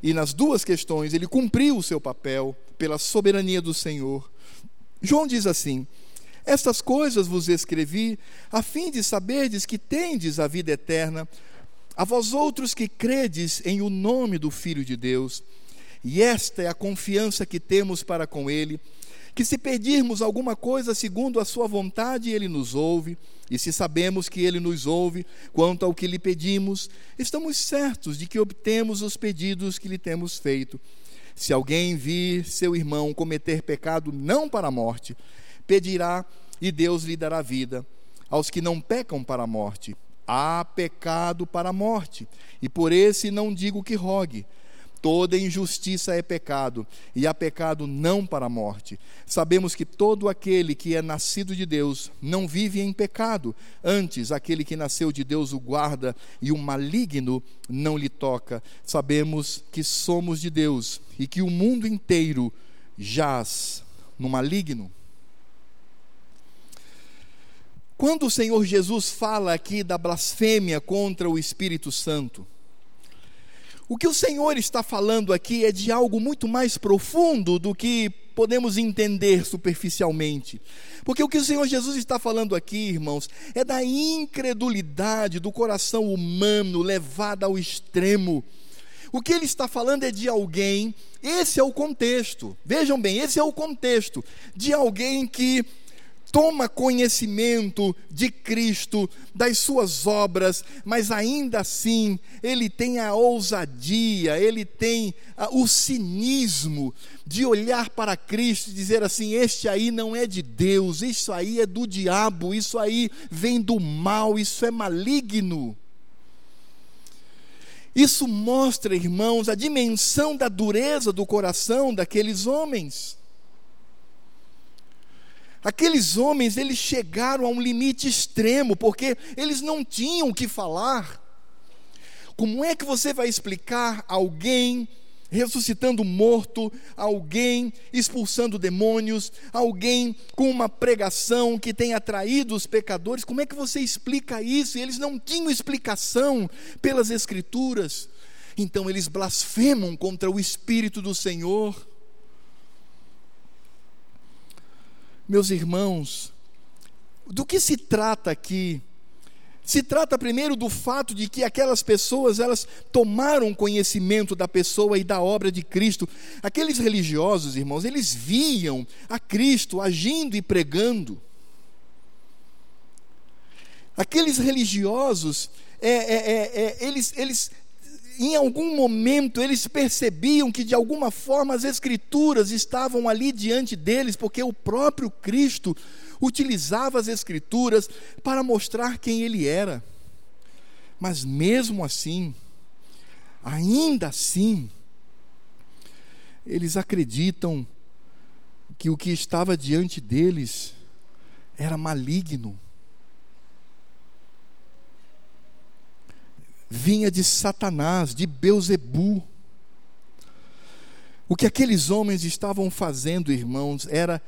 E nas duas questões, ele cumpriu o seu papel pela soberania do Senhor. João diz assim: estas coisas vos escrevi, a fim de saberdes que tendes a vida eterna, a vós outros que credes em o nome do Filho de Deus. E esta é a confiança que temos para com Ele, que se pedirmos alguma coisa segundo a Sua vontade, Ele nos ouve, e se sabemos que Ele nos ouve quanto ao que lhe pedimos, estamos certos de que obtemos os pedidos que lhe temos feito. Se alguém vir seu irmão cometer pecado não para a morte, pedirá e Deus lhe dará vida. Aos que não pecam para a morte, há pecado para a morte, e por esse não digo que rogue. Toda injustiça é pecado, e há pecado não para a morte. Sabemos que todo aquele que é nascido de Deus não vive em pecado, antes aquele que nasceu de Deus o guarda, e o maligno não lhe toca. Sabemos que somos de Deus e que o mundo inteiro jaz no maligno. Quando o Senhor Jesus fala aqui da blasfêmia contra o Espírito Santo, o que o Senhor está falando aqui é de algo muito mais profundo do que podemos entender superficialmente. Porque o que o Senhor Jesus está falando aqui, irmãos, é da incredulidade do coração humano levada ao extremo. O que ele está falando é de alguém, esse é o contexto, vejam bem, esse é o contexto, de alguém que toma conhecimento de Cristo, das suas obras, mas ainda assim ele tem a ousadia, ele tem a, o cinismo de olhar para Cristo e dizer assim: este aí não é de Deus, isso aí é do diabo, isso aí vem do mal, isso é maligno. Isso mostra, irmãos, a dimensão da dureza do coração daqueles homens. Aqueles homens, eles chegaram a um limite extremo, porque eles não tinham o que falar. Como é que você vai explicar alguém ressuscitando morto, alguém expulsando demônios, alguém com uma pregação que tem atraído os pecadores? Como é que você explica isso? E eles não tinham explicação pelas Escrituras. Então eles blasfemam contra o Espírito do Senhor. Meus irmãos, do que se trata aqui? Se trata primeiro do fato de que aquelas pessoas, elas tomaram conhecimento da pessoa e da obra de Cristo. Aqueles religiosos, irmãos, eles viam a Cristo agindo e pregando. Aqueles religiosos, é, é, é, é eles, eles em algum momento eles percebiam que de alguma forma as Escrituras estavam ali diante deles, porque o próprio Cristo utilizava as Escrituras para mostrar quem ele era. Mas mesmo assim, ainda assim, eles acreditam que o que estava diante deles era maligno. Vinha de Satanás, de Beuzebu. O que aqueles homens estavam fazendo, irmãos, era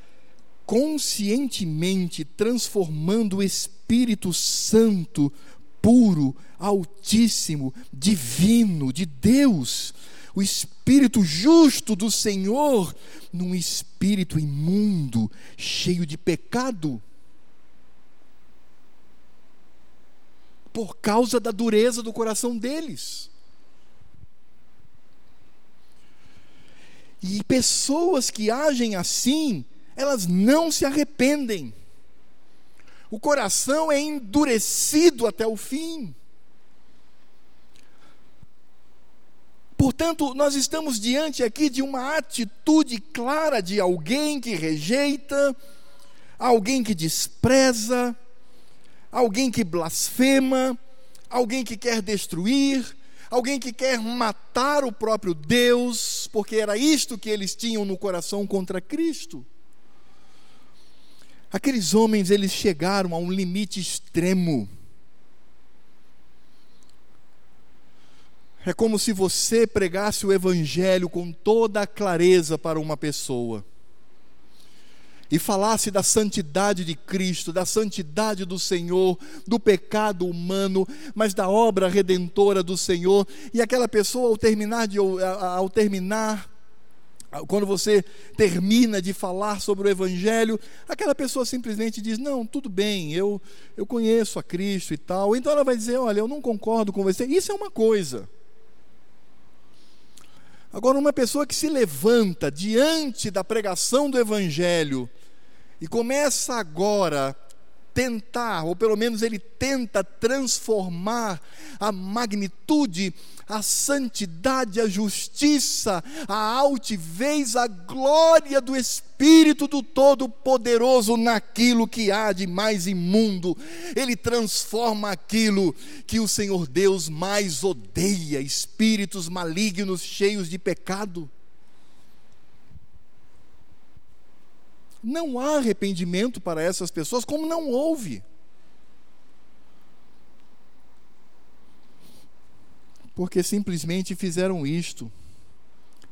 conscientemente transformando o Espírito Santo, puro, altíssimo, divino, de Deus, o Espírito justo do Senhor, num espírito imundo, cheio de pecado. Por causa da dureza do coração deles. E pessoas que agem assim, elas não se arrependem. O coração é endurecido até o fim. Portanto, nós estamos diante aqui de uma atitude clara de alguém que rejeita, alguém que despreza, alguém que blasfema, alguém que quer destruir, alguém que quer matar o próprio Deus, porque era isto que eles tinham no coração contra Cristo. Aqueles homens, eles chegaram a um limite extremo. É como se você pregasse o Evangelho com toda a clareza para uma pessoa e falasse da santidade de Cristo, da santidade do Senhor, do pecado humano, mas da obra redentora do Senhor, e aquela pessoa ao terminar de ao terminar quando você termina de falar sobre o Evangelho, aquela pessoa simplesmente diz: Não, tudo bem, eu, eu conheço a Cristo e tal. Então ela vai dizer: Olha, eu não concordo com você. Isso é uma coisa. Agora, uma pessoa que se levanta diante da pregação do Evangelho e começa agora tentar, ou pelo menos ele tenta transformar a magnitude, a santidade, a justiça, a altivez, a glória do Espírito do Todo-Poderoso naquilo que há de mais imundo. Ele transforma aquilo que o Senhor Deus mais odeia, espíritos malignos cheios de pecado. Não há arrependimento para essas pessoas, como não houve. Porque simplesmente fizeram isto.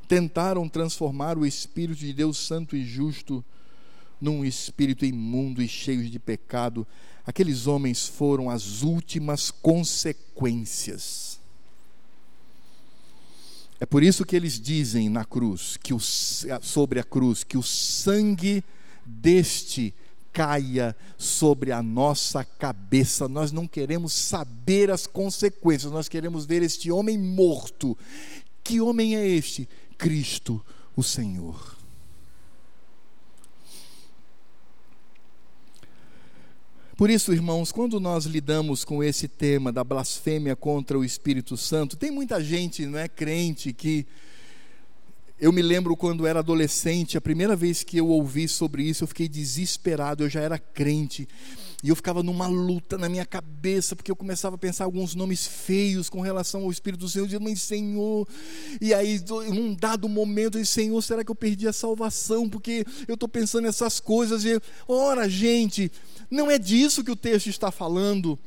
Tentaram transformar o Espírito de Deus Santo e Justo num espírito imundo e cheio de pecado. Aqueles homens foram as últimas consequências. É por isso que eles dizem na cruz, que o, sobre a cruz, que o sangue deste caia sobre a nossa cabeça. Nós não queremos saber as consequências, nós queremos ver este homem morto. Que homem é este? Cristo, o Senhor. Por isso, irmãos, quando nós lidamos com esse tema da blasfêmia contra o Espírito Santo, tem muita gente, não é crente, que eu me lembro quando era adolescente, a primeira vez que eu ouvi sobre isso, eu fiquei desesperado. Eu já era crente e eu ficava numa luta na minha cabeça, porque eu começava a pensar alguns nomes feios com relação ao Espírito do Senhor. Eu dizia, mas Senhor, e aí, num dado momento, eu disse, Senhor, será que eu perdi a salvação? Porque eu estou pensando nessas coisas. E, ora, gente, não é disso que o texto está falando.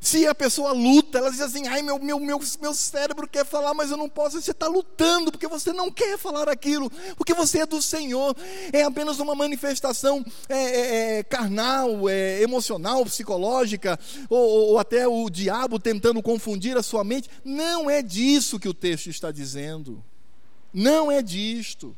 Se a pessoa luta, ela diz assim: ai, meu, meu, meu, meu cérebro quer falar, mas eu não posso. Você está lutando porque você não quer falar aquilo, porque você é do Senhor. É apenas uma manifestação é, é, é carnal, é, emocional, psicológica, ou, ou até o diabo tentando confundir a sua mente. Não é disso que o texto está dizendo. Não é disto.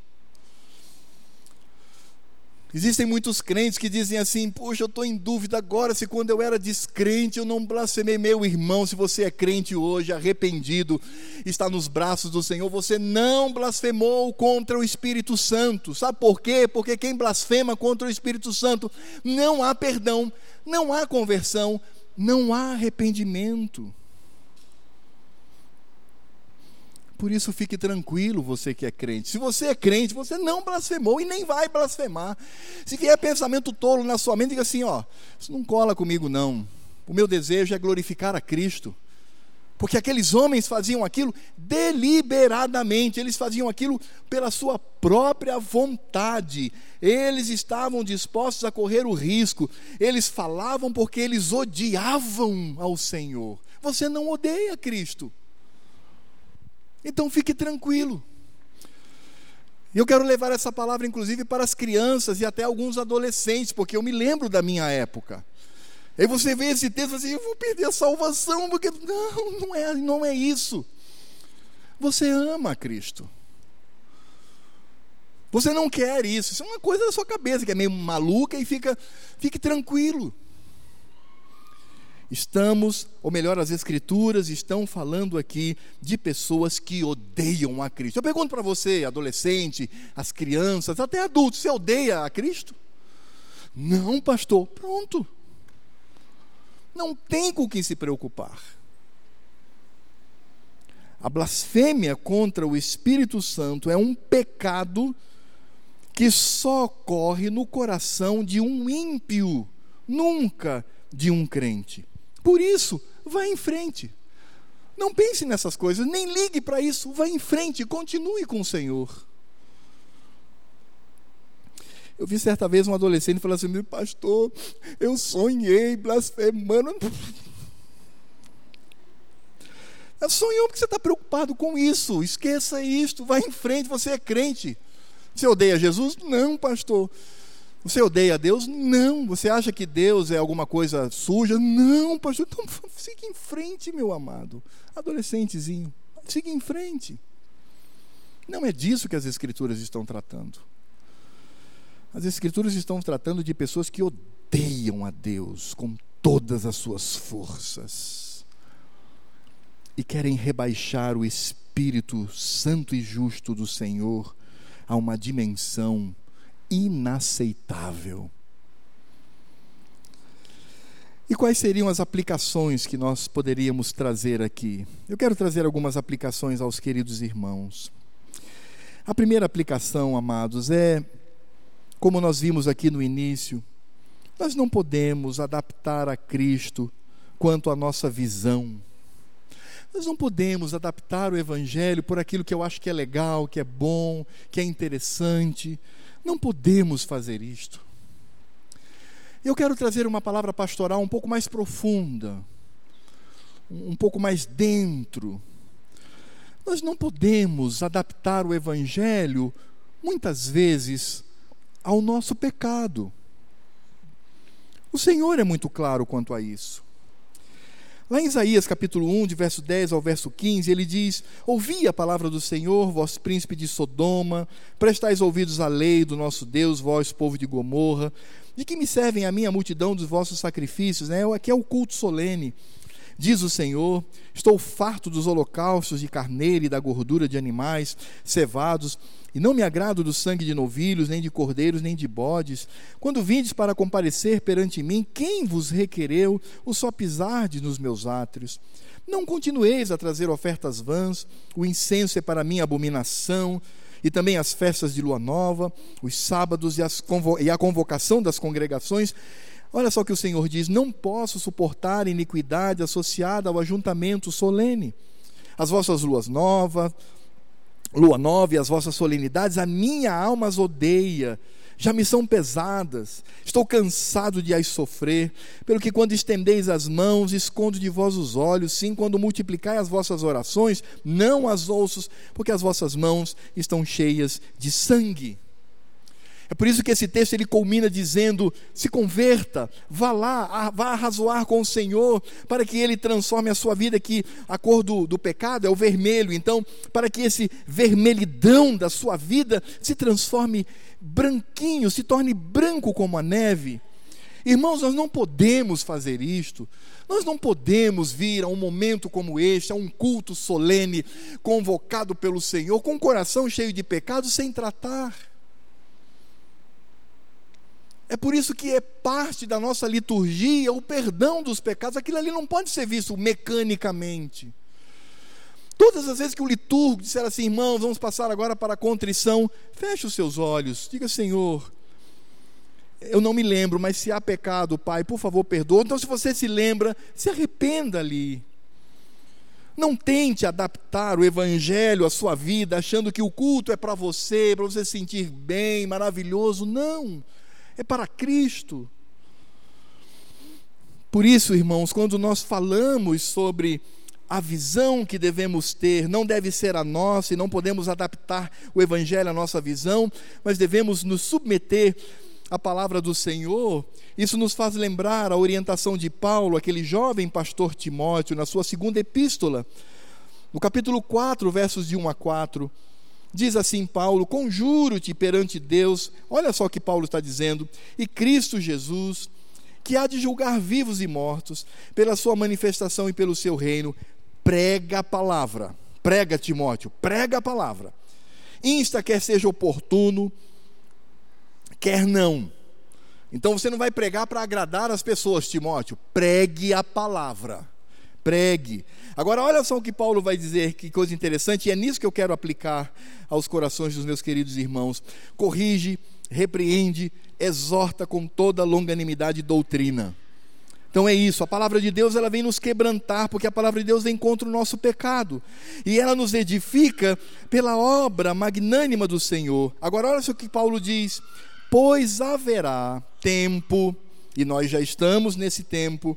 Existem muitos crentes que dizem assim: Poxa, eu estou em dúvida agora se quando eu era descrente eu não blasfemei. Meu irmão, se você é crente hoje, arrependido, está nos braços do Senhor, você não blasfemou contra o Espírito Santo. Sabe por quê? Porque quem blasfema contra o Espírito Santo não há perdão, não há conversão, não há arrependimento. Por isso fique tranquilo, você que é crente. Se você é crente, você não blasfemou e nem vai blasfemar. Se vier pensamento tolo na sua mente, diga assim: ó, isso não cola comigo, não. O meu desejo é glorificar a Cristo. Porque aqueles homens faziam aquilo deliberadamente, eles faziam aquilo pela sua própria vontade. Eles estavam dispostos a correr o risco. Eles falavam porque eles odiavam ao Senhor. Você não odeia Cristo. Então fique tranquilo. Eu quero levar essa palavra, inclusive, para as crianças e até alguns adolescentes, porque eu me lembro da minha época. Aí você vê esse texto e assim, eu vou perder a salvação, porque não, não é, não é isso. Você ama Cristo. Você não quer isso. Isso é uma coisa da sua cabeça que é meio maluca e fica, fique tranquilo. Estamos, ou melhor, as Escrituras estão falando aqui de pessoas que odeiam a Cristo. Eu pergunto para você, adolescente, as crianças, até adultos, você odeia a Cristo? Não, pastor. Pronto. Não tem com quem se preocupar. A blasfêmia contra o Espírito Santo é um pecado que só ocorre no coração de um ímpio, nunca de um crente. Por isso, vá em frente. Não pense nessas coisas, nem ligue para isso, vá em frente, continue com o Senhor. Eu vi certa vez um adolescente falando assim: Pastor, eu sonhei blasfemando. Sonhou porque você está preocupado com isso. Esqueça isto, vá em frente, você é crente. Você odeia Jesus? Não, pastor. Você odeia Deus? Não. Você acha que Deus é alguma coisa suja? Não, pastor. Então siga em frente, meu amado. Adolescentezinho, siga em frente. Não é disso que as Escrituras estão tratando. As Escrituras estão tratando de pessoas que odeiam a Deus com todas as suas forças e querem rebaixar o Espírito Santo e Justo do Senhor a uma dimensão inaceitável. E quais seriam as aplicações que nós poderíamos trazer aqui? Eu quero trazer algumas aplicações aos queridos irmãos. A primeira aplicação, amados, é como nós vimos aqui no início, nós não podemos adaptar a Cristo quanto à nossa visão. Nós não podemos adaptar o Evangelho por aquilo que eu acho que é legal, que é bom, que é interessante. Não podemos fazer isto. Eu quero trazer uma palavra pastoral um pouco mais profunda, um pouco mais dentro. Nós não podemos adaptar o Evangelho, muitas vezes, ao nosso pecado. O Senhor é muito claro quanto a isso. Lá em Isaías capítulo 1, de verso 10 ao verso 15, ele diz: Ouvi a palavra do Senhor, vós príncipe de Sodoma, prestais ouvidos à lei do nosso Deus, vós povo de Gomorra, de que me servem a minha multidão dos vossos sacrifícios, né? Aqui é o culto solene. Diz o Senhor: Estou farto dos holocaustos de carneiro e da gordura de animais cevados, e não me agrado do sangue de novilhos, nem de cordeiros, nem de bodes. Quando vindes para comparecer perante mim, quem vos requereu o só pisardes nos meus átrios? Não continueis a trazer ofertas vãs, o incenso é para mim abominação, e também as festas de lua nova, os sábados e, e a convocação das congregações Olha só o que o Senhor diz: Não posso suportar iniquidade associada ao ajuntamento solene. As vossas luas novas, lua nova e as vossas solenidades, a minha alma as odeia, já me são pesadas, estou cansado de as sofrer, pelo que quando estendeis as mãos, escondo de vós os olhos, sim, quando multiplicai as vossas orações, não as ouço, porque as vossas mãos estão cheias de sangue. É por isso que esse texto ele culmina dizendo: se converta, vá lá, vá arrazoar com o Senhor, para que ele transforme a sua vida, que a cor do, do pecado é o vermelho. Então, para que esse vermelhidão da sua vida se transforme branquinho, se torne branco como a neve. Irmãos, nós não podemos fazer isto. Nós não podemos vir a um momento como este, a um culto solene, convocado pelo Senhor, com o coração cheio de pecado, sem tratar. É por isso que é parte da nossa liturgia o perdão dos pecados. Aquilo ali não pode ser visto mecanicamente. Todas as vezes que o liturgo disser assim, irmãos, vamos passar agora para a contrição, feche os seus olhos, diga, Senhor, eu não me lembro, mas se há pecado, Pai, por favor, perdoa. Então, se você se lembra, se arrependa ali. Não tente adaptar o evangelho à sua vida, achando que o culto é para você, para você se sentir bem, maravilhoso. Não é para Cristo. Por isso, irmãos, quando nós falamos sobre a visão que devemos ter, não deve ser a nossa e não podemos adaptar o Evangelho à nossa visão, mas devemos nos submeter à palavra do Senhor. Isso nos faz lembrar a orientação de Paulo, aquele jovem pastor Timóteo, na sua segunda epístola, no capítulo 4, versos de 1 a 4. Diz assim Paulo: Conjuro-te perante Deus, olha só o que Paulo está dizendo, e Cristo Jesus, que há de julgar vivos e mortos, pela sua manifestação e pelo seu reino, prega a palavra. Prega, Timóteo, prega a palavra. Insta, quer seja oportuno, quer não. Então você não vai pregar para agradar as pessoas, Timóteo. Pregue a palavra. Pregue. Agora, olha só o que Paulo vai dizer, que coisa interessante, e é nisso que eu quero aplicar aos corações dos meus queridos irmãos. Corrige, repreende, exorta com toda longanimidade e doutrina. Então é isso, a palavra de Deus ela vem nos quebrantar, porque a palavra de Deus vem contra o nosso pecado. E ela nos edifica pela obra magnânima do Senhor. Agora olha só o que Paulo diz: "Pois haverá tempo, e nós já estamos nesse tempo,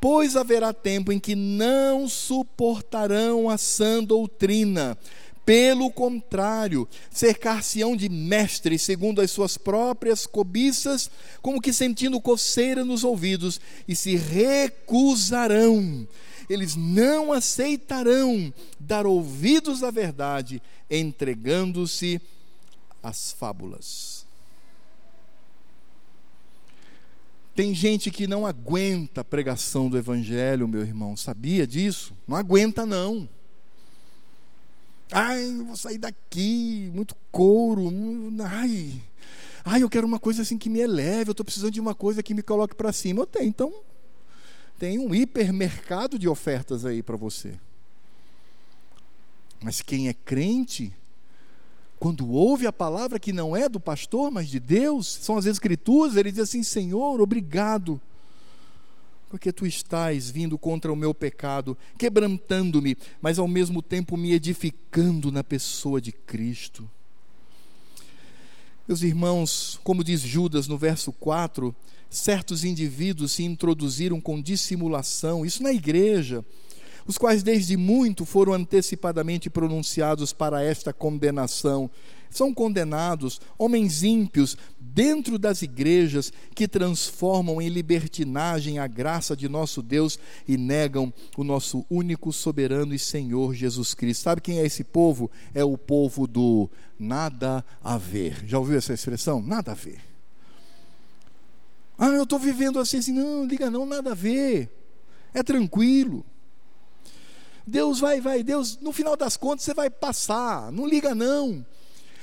pois haverá tempo em que não suportarão a sã doutrina. Pelo contrário, cercar-se-ão de mestres segundo as suas próprias cobiças, como que sentindo coceira nos ouvidos, e se recusarão. Eles não aceitarão dar ouvidos à verdade, entregando-se às fábulas. Tem gente que não aguenta a pregação do Evangelho, meu irmão, sabia disso? Não aguenta, não. Ai, vou sair daqui, muito couro. Ai, ai, eu quero uma coisa assim que me eleve. Eu estou precisando de uma coisa que me coloque para cima. Eu tenho, então, tem um hipermercado de ofertas aí para você. Mas quem é crente quando ouve a palavra que não é do pastor, mas de Deus, são as Escrituras, ele diz assim: Senhor, obrigado, porque tu estás vindo contra o meu pecado, quebrantando-me, mas ao mesmo tempo me edificando na pessoa de Cristo. Meus irmãos, como diz Judas no verso 4, certos indivíduos se introduziram com dissimulação, isso na igreja os quais desde muito foram antecipadamente pronunciados para esta condenação. São condenados homens ímpios dentro das igrejas que transformam em libertinagem a graça de nosso Deus e negam o nosso único soberano e Senhor Jesus Cristo. Sabe quem é esse povo? É o povo do nada a ver. Já ouviu essa expressão? Nada a ver. Ah, eu estou vivendo assim, assim, não, liga não, nada a ver. É tranquilo. Deus vai, vai, Deus, no final das contas você vai passar, não liga não.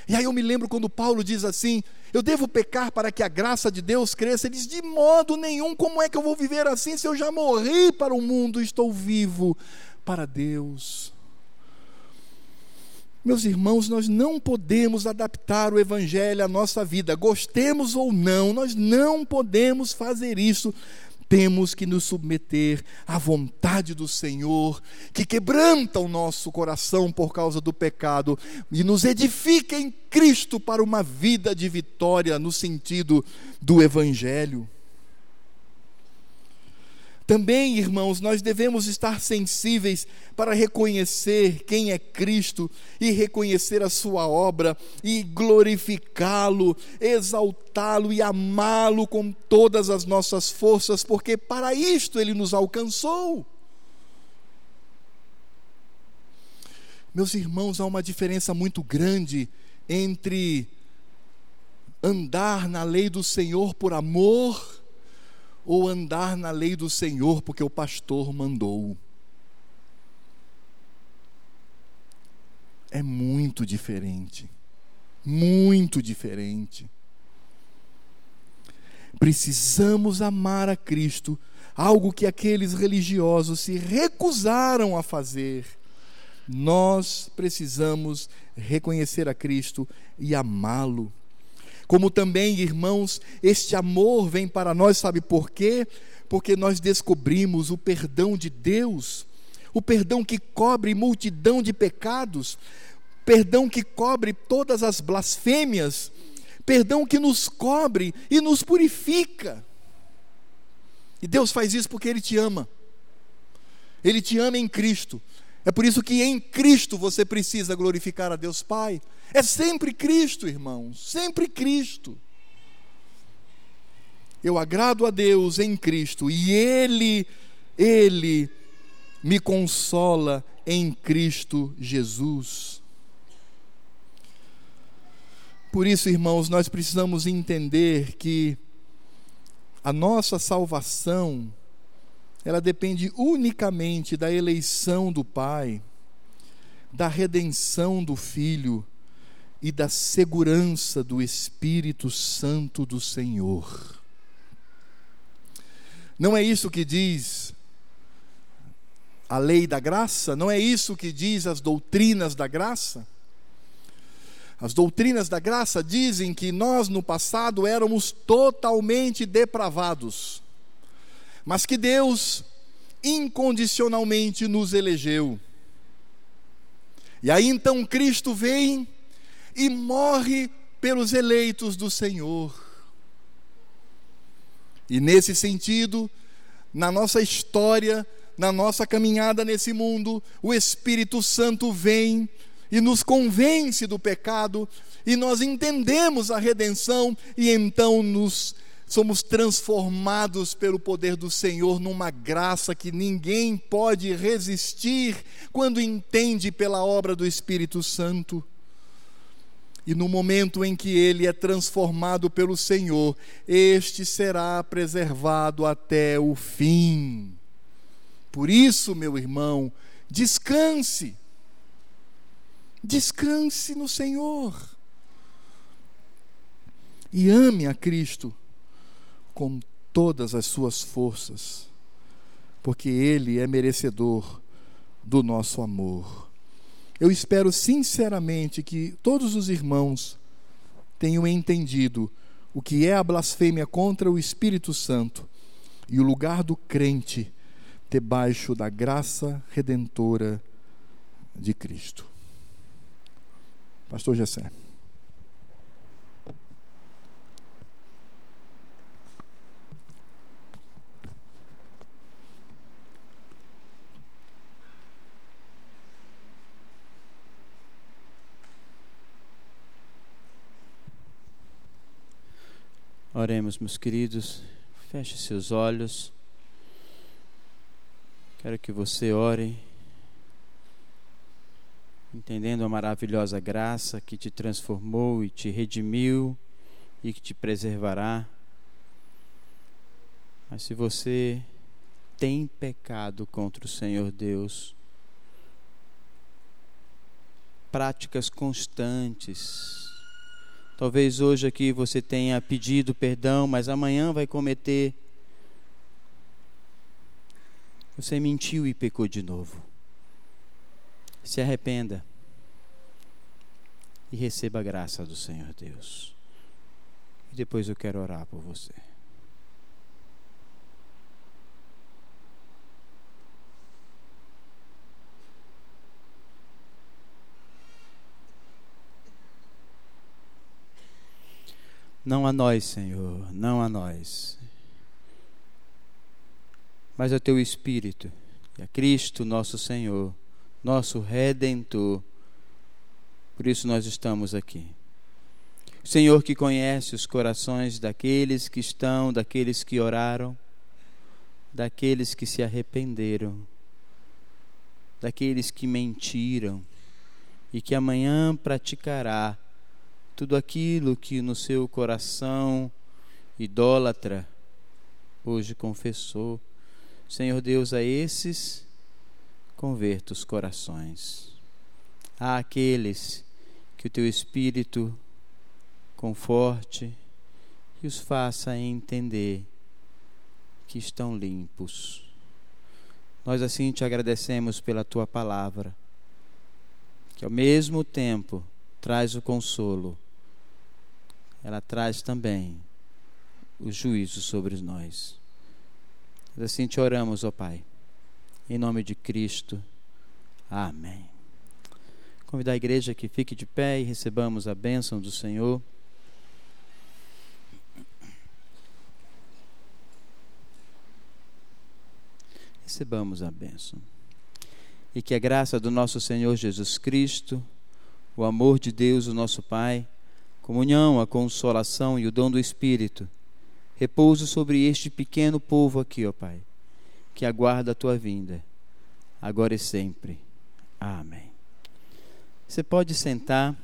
E aí eu me lembro quando Paulo diz assim: Eu devo pecar para que a graça de Deus cresça. Ele diz: De modo nenhum, como é que eu vou viver assim se eu já morri para o mundo, estou vivo para Deus? Meus irmãos, nós não podemos adaptar o Evangelho à nossa vida, gostemos ou não, nós não podemos fazer isso temos que nos submeter à vontade do Senhor, que quebranta o nosso coração por causa do pecado e nos edifica em Cristo para uma vida de vitória no sentido do Evangelho. Também, irmãos, nós devemos estar sensíveis para reconhecer quem é Cristo e reconhecer a Sua obra e glorificá-lo, exaltá-lo e amá-lo com todas as nossas forças, porque para isto Ele nos alcançou. Meus irmãos, há uma diferença muito grande entre andar na lei do Senhor por amor ou andar na lei do Senhor porque o pastor mandou. É muito diferente. Muito diferente. Precisamos amar a Cristo, algo que aqueles religiosos se recusaram a fazer. Nós precisamos reconhecer a Cristo e amá-lo. Como também, irmãos, este amor vem para nós, sabe por quê? Porque nós descobrimos o perdão de Deus, o perdão que cobre multidão de pecados, perdão que cobre todas as blasfêmias, perdão que nos cobre e nos purifica. E Deus faz isso porque Ele te ama. Ele te ama em Cristo. É por isso que em Cristo você precisa glorificar a Deus Pai. É sempre Cristo, irmãos, sempre Cristo. Eu agrado a Deus em Cristo e Ele, Ele me consola em Cristo Jesus. Por isso, irmãos, nós precisamos entender que a nossa salvação, ela depende unicamente da eleição do Pai, da redenção do Filho e da segurança do Espírito Santo do Senhor. Não é isso que diz a lei da graça? Não é isso que diz as doutrinas da graça? As doutrinas da graça dizem que nós no passado éramos totalmente depravados, mas que Deus incondicionalmente nos elegeu. E aí então Cristo vem e morre pelos eleitos do Senhor. E nesse sentido, na nossa história, na nossa caminhada nesse mundo, o Espírito Santo vem e nos convence do pecado, e nós entendemos a redenção, e então nos somos transformados pelo poder do Senhor numa graça que ninguém pode resistir quando entende pela obra do Espírito Santo. E no momento em que ele é transformado pelo Senhor, este será preservado até o fim. Por isso, meu irmão, descanse. Descanse no Senhor. E ame a Cristo com todas as suas forças, porque Ele é merecedor do nosso amor. Eu espero sinceramente que todos os irmãos tenham entendido o que é a blasfêmia contra o Espírito Santo e o lugar do crente debaixo da graça redentora de Cristo. Pastor Gessé. Oremos, meus queridos. Feche seus olhos. Quero que você ore, entendendo a maravilhosa graça que te transformou e te redimiu e que te preservará. Mas se você tem pecado contra o Senhor Deus, práticas constantes, Talvez hoje aqui você tenha pedido perdão, mas amanhã vai cometer. Você mentiu e pecou de novo. Se arrependa e receba a graça do Senhor Deus. E depois eu quero orar por você. Não a nós, Senhor, não a nós, mas a teu Espírito, e a Cristo, nosso Senhor, nosso Redentor. Por isso nós estamos aqui. Senhor que conhece os corações daqueles que estão, daqueles que oraram, daqueles que se arrependeram, daqueles que mentiram e que amanhã praticará tudo aquilo que no seu coração idólatra hoje confessou. Senhor Deus, a esses converta os corações. A aqueles que o teu Espírito conforte e os faça entender que estão limpos. Nós assim te agradecemos pela tua palavra, que ao mesmo tempo traz o consolo ela traz também o juízo sobre nós. Assim te oramos, ó Pai, em nome de Cristo. Amém. Convidar a igreja que fique de pé e recebamos a bênção do Senhor. Recebamos a bênção. E que a graça do nosso Senhor Jesus Cristo, o amor de Deus, o nosso Pai, comunhão, a consolação e o dom do Espírito repouso sobre este pequeno povo aqui, ó Pai, que aguarda a tua vinda, agora e sempre. Amém. Você pode sentar.